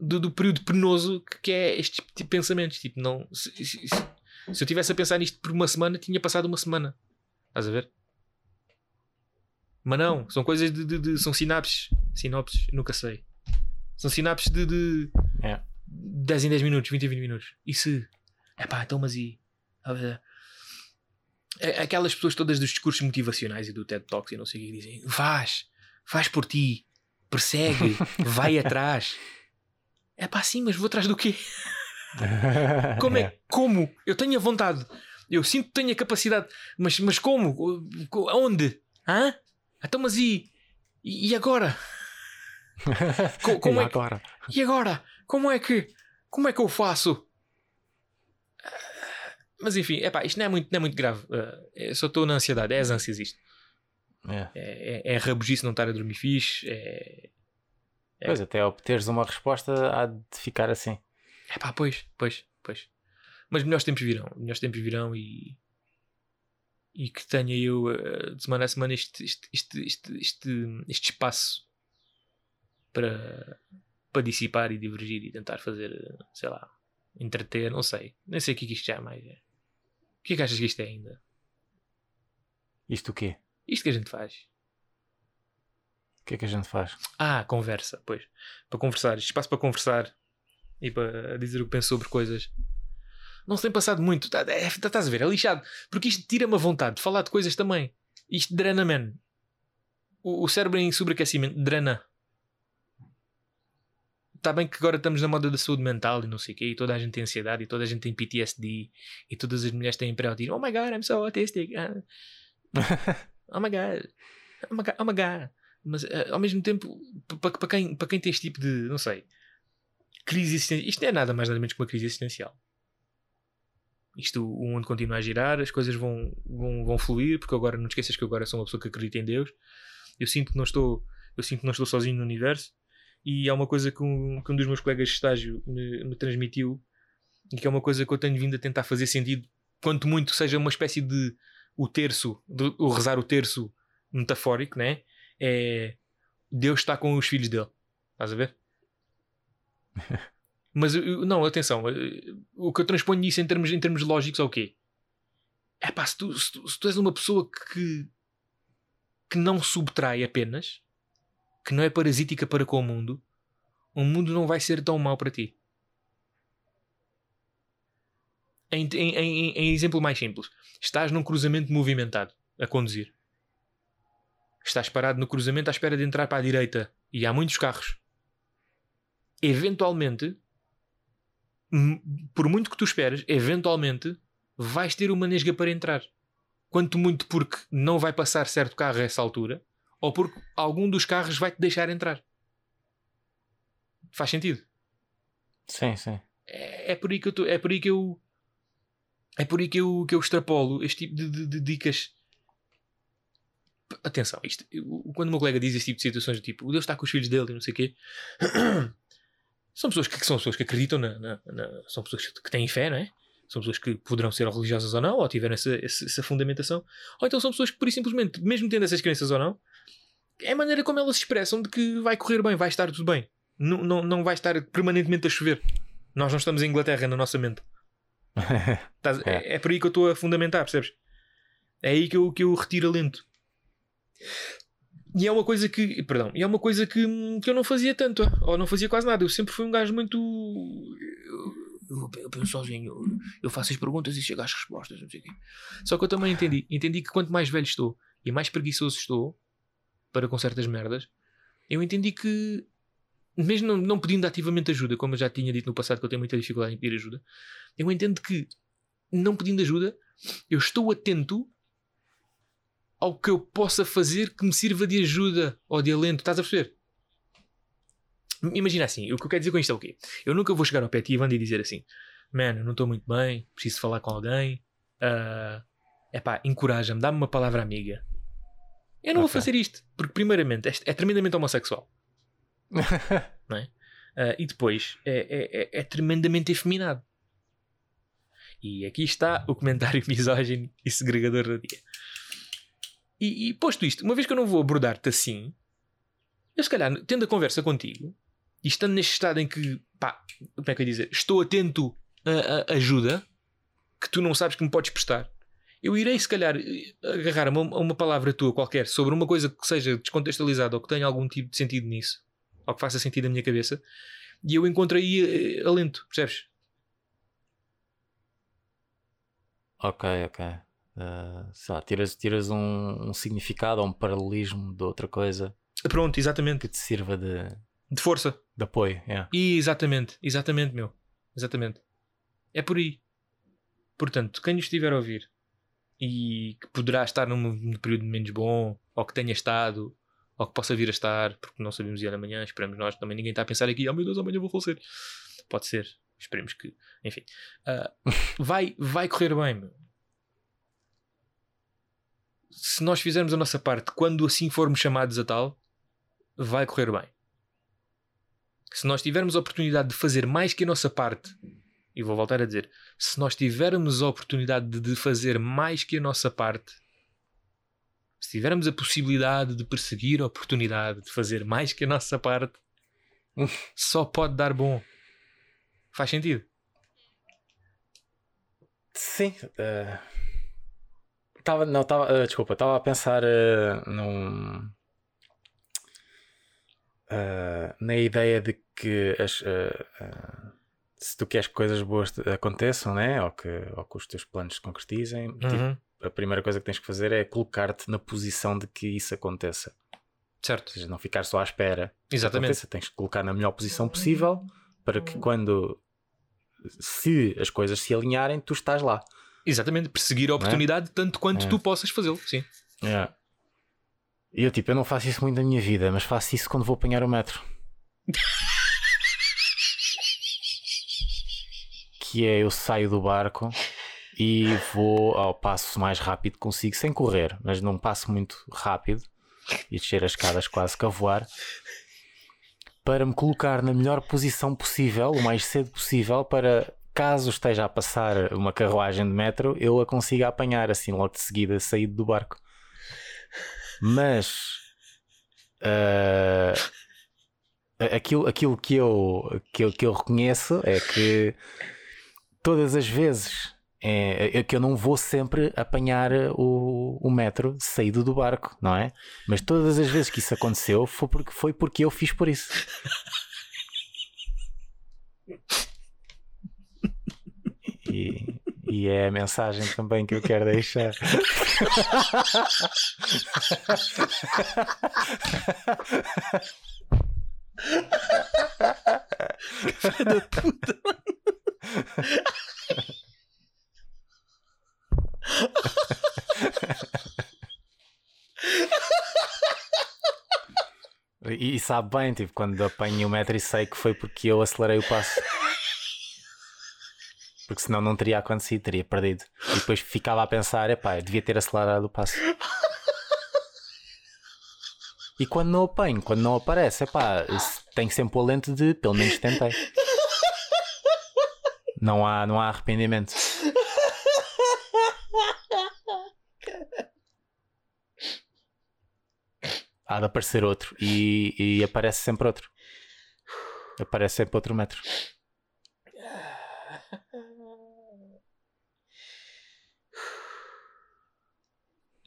do, do período penoso que, que é este tipo de pensamentos. Tipo, não, se, se, se, eu tivesse a pensar nisto por uma semana, tinha passado uma semana. Estás a ver? Mas não, são coisas de. de, de são sinapses. Sinopses, nunca sei. São sinapses de, de É. 10 em 10 minutos, 20 em 20 minutos. E se. É pá, então, mas e. é- Aquelas pessoas todas dos discursos motivacionais e do TED Talks e não sei o que dizem: faz, faz por ti, *laughs* persegue, vai atrás. É pá, sim, mas vou atrás do quê? *laughs* Como é? Como? Eu tenho a vontade. Eu sinto que tenho a capacidade. Mas, mas como? Co- Aonde? Hã? Então, mas e. E agora? *laughs* Co- como E é que- agora? E agora? Como é que. Como é que eu faço? Mas enfim, epá, isto não é muito, não é muito grave. Uh, eu só estou na ansiedade. É as ânsias isto. É. É, é, é rabugice não estar a dormir fixe. É. É. Pois, até obteres uma resposta há de ficar assim. Epá, pois, pois, pois. Mas melhores tempos virão. Melhores tempos virão e. E que tenha eu uh, de semana a semana este, este, este, este, este, espaço para, para dissipar e divergir e tentar fazer, sei lá, entreter, não sei. Nem sei o que é que isto já mais é. O que é que achas que isto é ainda? Isto o quê? Isto que a gente faz. O que é que a gente faz? Ah, conversa, pois. Para conversar, espaço para conversar e para dizer o que penso sobre coisas. Não se tem passado muito. Tá- é- tá- Estás a ver? É lixado. Porque isto tira-me a vontade de falar de coisas também. Isto drena, man. O, o cérebro em sobreaquecimento drena. Está bem que agora estamos na moda da saúde mental e não sei o quê, e toda a gente tem ansiedade, e toda a gente tem PTSD, e todas as mulheres têm pré-autismo. Oh my god, I'm so autistic. Ah. *laughs* oh my god. Oh my god. Oh my god. Mas eh, ao mesmo tempo, para quem, para quem tem este tipo de, não sei, crise existencial, isto não é nada mais nada menos que uma crise existencial. Isto, o mundo continua a girar, as coisas vão, vão, vão fluir, porque agora não te esqueças que agora sou uma pessoa que acredita em Deus. Eu sinto que não estou, eu sinto que não estou sozinho no universo. E há uma coisa que um, que um dos meus colegas de estágio me, me transmitiu, e que é uma coisa que eu tenho vindo a tentar fazer sentido, quanto muito seja uma espécie de o terço, de, o rezar o terço metafórico, né? É Deus está com os filhos dele. Estás a ver? *laughs* Mas eu- não, atenção, o que eu transponho nisso em termos, em termos lógicos é o quê? É pá, se tu, se, tu, se tu és uma pessoa que, que não subtrai apenas, que não é parasítica para com o mundo, o mundo não vai ser tão mau para ti. Em, em, em, em exemplo mais simples, estás num cruzamento movimentado a conduzir. Estás parado no cruzamento à espera de entrar para a direita e há muitos carros. Eventualmente, por muito que tu esperes, eventualmente vais ter uma nesga para entrar. Quanto muito porque não vai passar certo carro a essa altura, ou porque algum dos carros vai te deixar entrar. Faz sentido? Sim, sim. É, é por aí que eu tô- é por aí que eu é por aí que eu, que eu extrapolo este tipo de, de- de dicas. Atenção, isto, quando o meu colega diz este tipo de situações, do tipo, o Deus está com os filhos dele e não sei o quê, *clears throat* são pessoas que, que são pessoas que acreditam na, na- na- são pessoas que têm fé, não é? São pessoas que poderão ser religiosas ou não, ou tiveram essa, essa, essa fundamentação, ou então são pessoas que, por e simplesmente, mesmo tendo essas crenças ou não, é a maneira como elas se expressam de que vai correr bem, vai estar tudo bem. Não, não, não vai estar permanentemente a chover. Nós não estamos em Inglaterra na nossa mente. *laughs* É. É. é por aí que eu estou a fundamentar, percebes? É aí que eu, que eu retiro alento. E é uma coisa que, perdão, é uma coisa que, que eu não fazia tanto, ou não fazia quase nada. Eu sempre fui um gajo muito. Eu, eu, eu penso sozinho, eu, eu faço as perguntas e chego às respostas, não sei o quê. Só que eu também entendi, entendi que quanto mais velho estou e mais preguiçoso estou para com certas merdas, eu entendi que, mesmo não, não pedindo ativamente ajuda, como eu já tinha dito no passado que eu tenho muita dificuldade em pedir ajuda, eu entendo que, não pedindo ajuda, eu estou atento ao que eu possa fazer que me sirva de ajuda ou de alento. Estás a perceber? Imagina assim, o que eu quero dizer com isto é o quê? Eu nunca vou chegar ao pé de Wanda, e dizer assim: Mano, não estou muito bem, preciso falar com alguém. É epá, encoraja-me, dá-me uma palavra amiga. Eu não vou Ok. fazer isto, porque, primeiramente, é, é tremendamente homossexual. *laughs* não é? Ah, e depois é, é- é- é tremendamente efeminado. E aqui está o comentário *laughs* misógino e segregador do dia. E, e posto isto, uma vez que eu não vou abordar-te assim, eu se calhar, tendo a conversa contigo e estando neste estado em que, pá, como é que eu ia dizer, estou atento a, a ajuda que tu não sabes que me podes prestar, eu irei se calhar eh, agarrar uma, uma palavra tua qualquer sobre uma coisa que seja descontextualizada ou que tenha algum tipo de sentido nisso, ou que faça sentido na minha cabeça, e eu encontro aí eh, alento, percebes? ok, ok. Uh, sei lá, tiras, tiras um, um significado ou um paralelismo de outra coisa Pronto, exatamente. que te sirva de, De força. de apoio. yeah. E exatamente, exatamente, meu. Exatamente. É por aí. Portanto, quem nos estiver a ouvir e que poderá estar num, num período menos bom, ou que tenha estado, ou que possa vir a estar, porque não sabemos de amanhã, esperamos nós, também ninguém está a pensar aqui, oh meu Deus, amanhã vou falecer. Pode ser, esperemos que, enfim. Ah, *laughs* vai, vai correr bem, meu. Se nós fizermos a nossa parte, quando assim formos chamados a tal, vai correr bem se nós tivermos a oportunidade de fazer mais que a nossa parte, e vou voltar a dizer, se nós tivermos a oportunidade de- fazer mais que a nossa parte, se tivermos a possibilidade de perseguir a oportunidade de fazer mais que a nossa parte, *laughs* só pode dar bom. Faz sentido? Sim. eh, Tava, não, tava, eh, desculpa, estava a pensar eh, num, eh, na ideia de que as, se tu queres que coisas boas te- aconteçam, né? ou, que, ou que os teus planos se concretizem, tipo, Uhum. a primeira coisa que tens que fazer é colocar-te na posição de que isso aconteça. Certo. Ou seja, não ficar só à espera. Exatamente. aconteça. Tens que colocar na melhor posição possível para que quando se as coisas se alinharem, tu estás lá. Exatamente. Perseguir a oportunidade tanto quanto É. tu possas fazê-lo. Sim. É. E eu tipo, eu não faço isso muito na minha vida, mas faço isso quando vou apanhar o metro. *laughs* que é eu saio do barco e vou ao passo mais rápido que consigo, sem correr, mas num passo muito rápido e descer as escadas quase que a voar, para me colocar na melhor posição possível, o mais cedo possível, para caso esteja a passar uma carruagem de metro, eu a consiga apanhar assim logo de seguida, saído do barco. Mas ah, aquilo, aquilo que, eu, que, eu, que eu reconheço é que todas as vezes é, é que eu não vou sempre apanhar o, o metro saído do barco, não é? Mas todas as vezes que isso aconteceu foi porque, foi porque eu fiz por isso. E, e é a mensagem também que eu quero deixar. E, e sabe bem, tipo, quando apanhei o metro e sei que foi porque eu acelerei o passo. Porque senão não teria acontecido, teria perdido. E depois ficava a pensar, epá, devia ter acelerado o passo. E quando não apanho, quando não aparece, epá, tenho sempre o alento de pelo menos tentei. Não há, não há arrependimento. Há de aparecer outro e, e aparece sempre outro. Aparece sempre outro metro.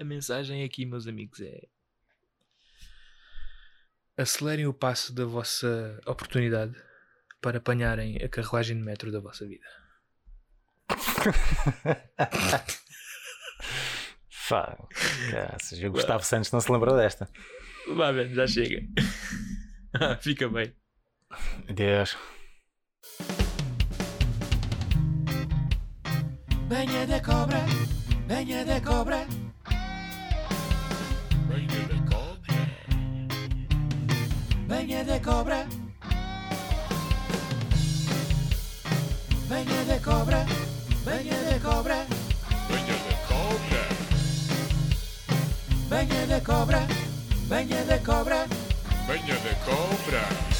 A mensagem aqui, meus amigos, é acelerem o passo da vossa oportunidade para apanharem a carruagem de metro da vossa vida. Fá, graças. O Gustavo Santos não se lembrou desta. Vá, velho, já chega. *laughs* Fica bem. Deus. Venha da cobra, venha da cobra. Cobra. Venha de cobra, venha de cobra, Venha de cobra. venha de cobra, venha de cobra. Venha de cobra.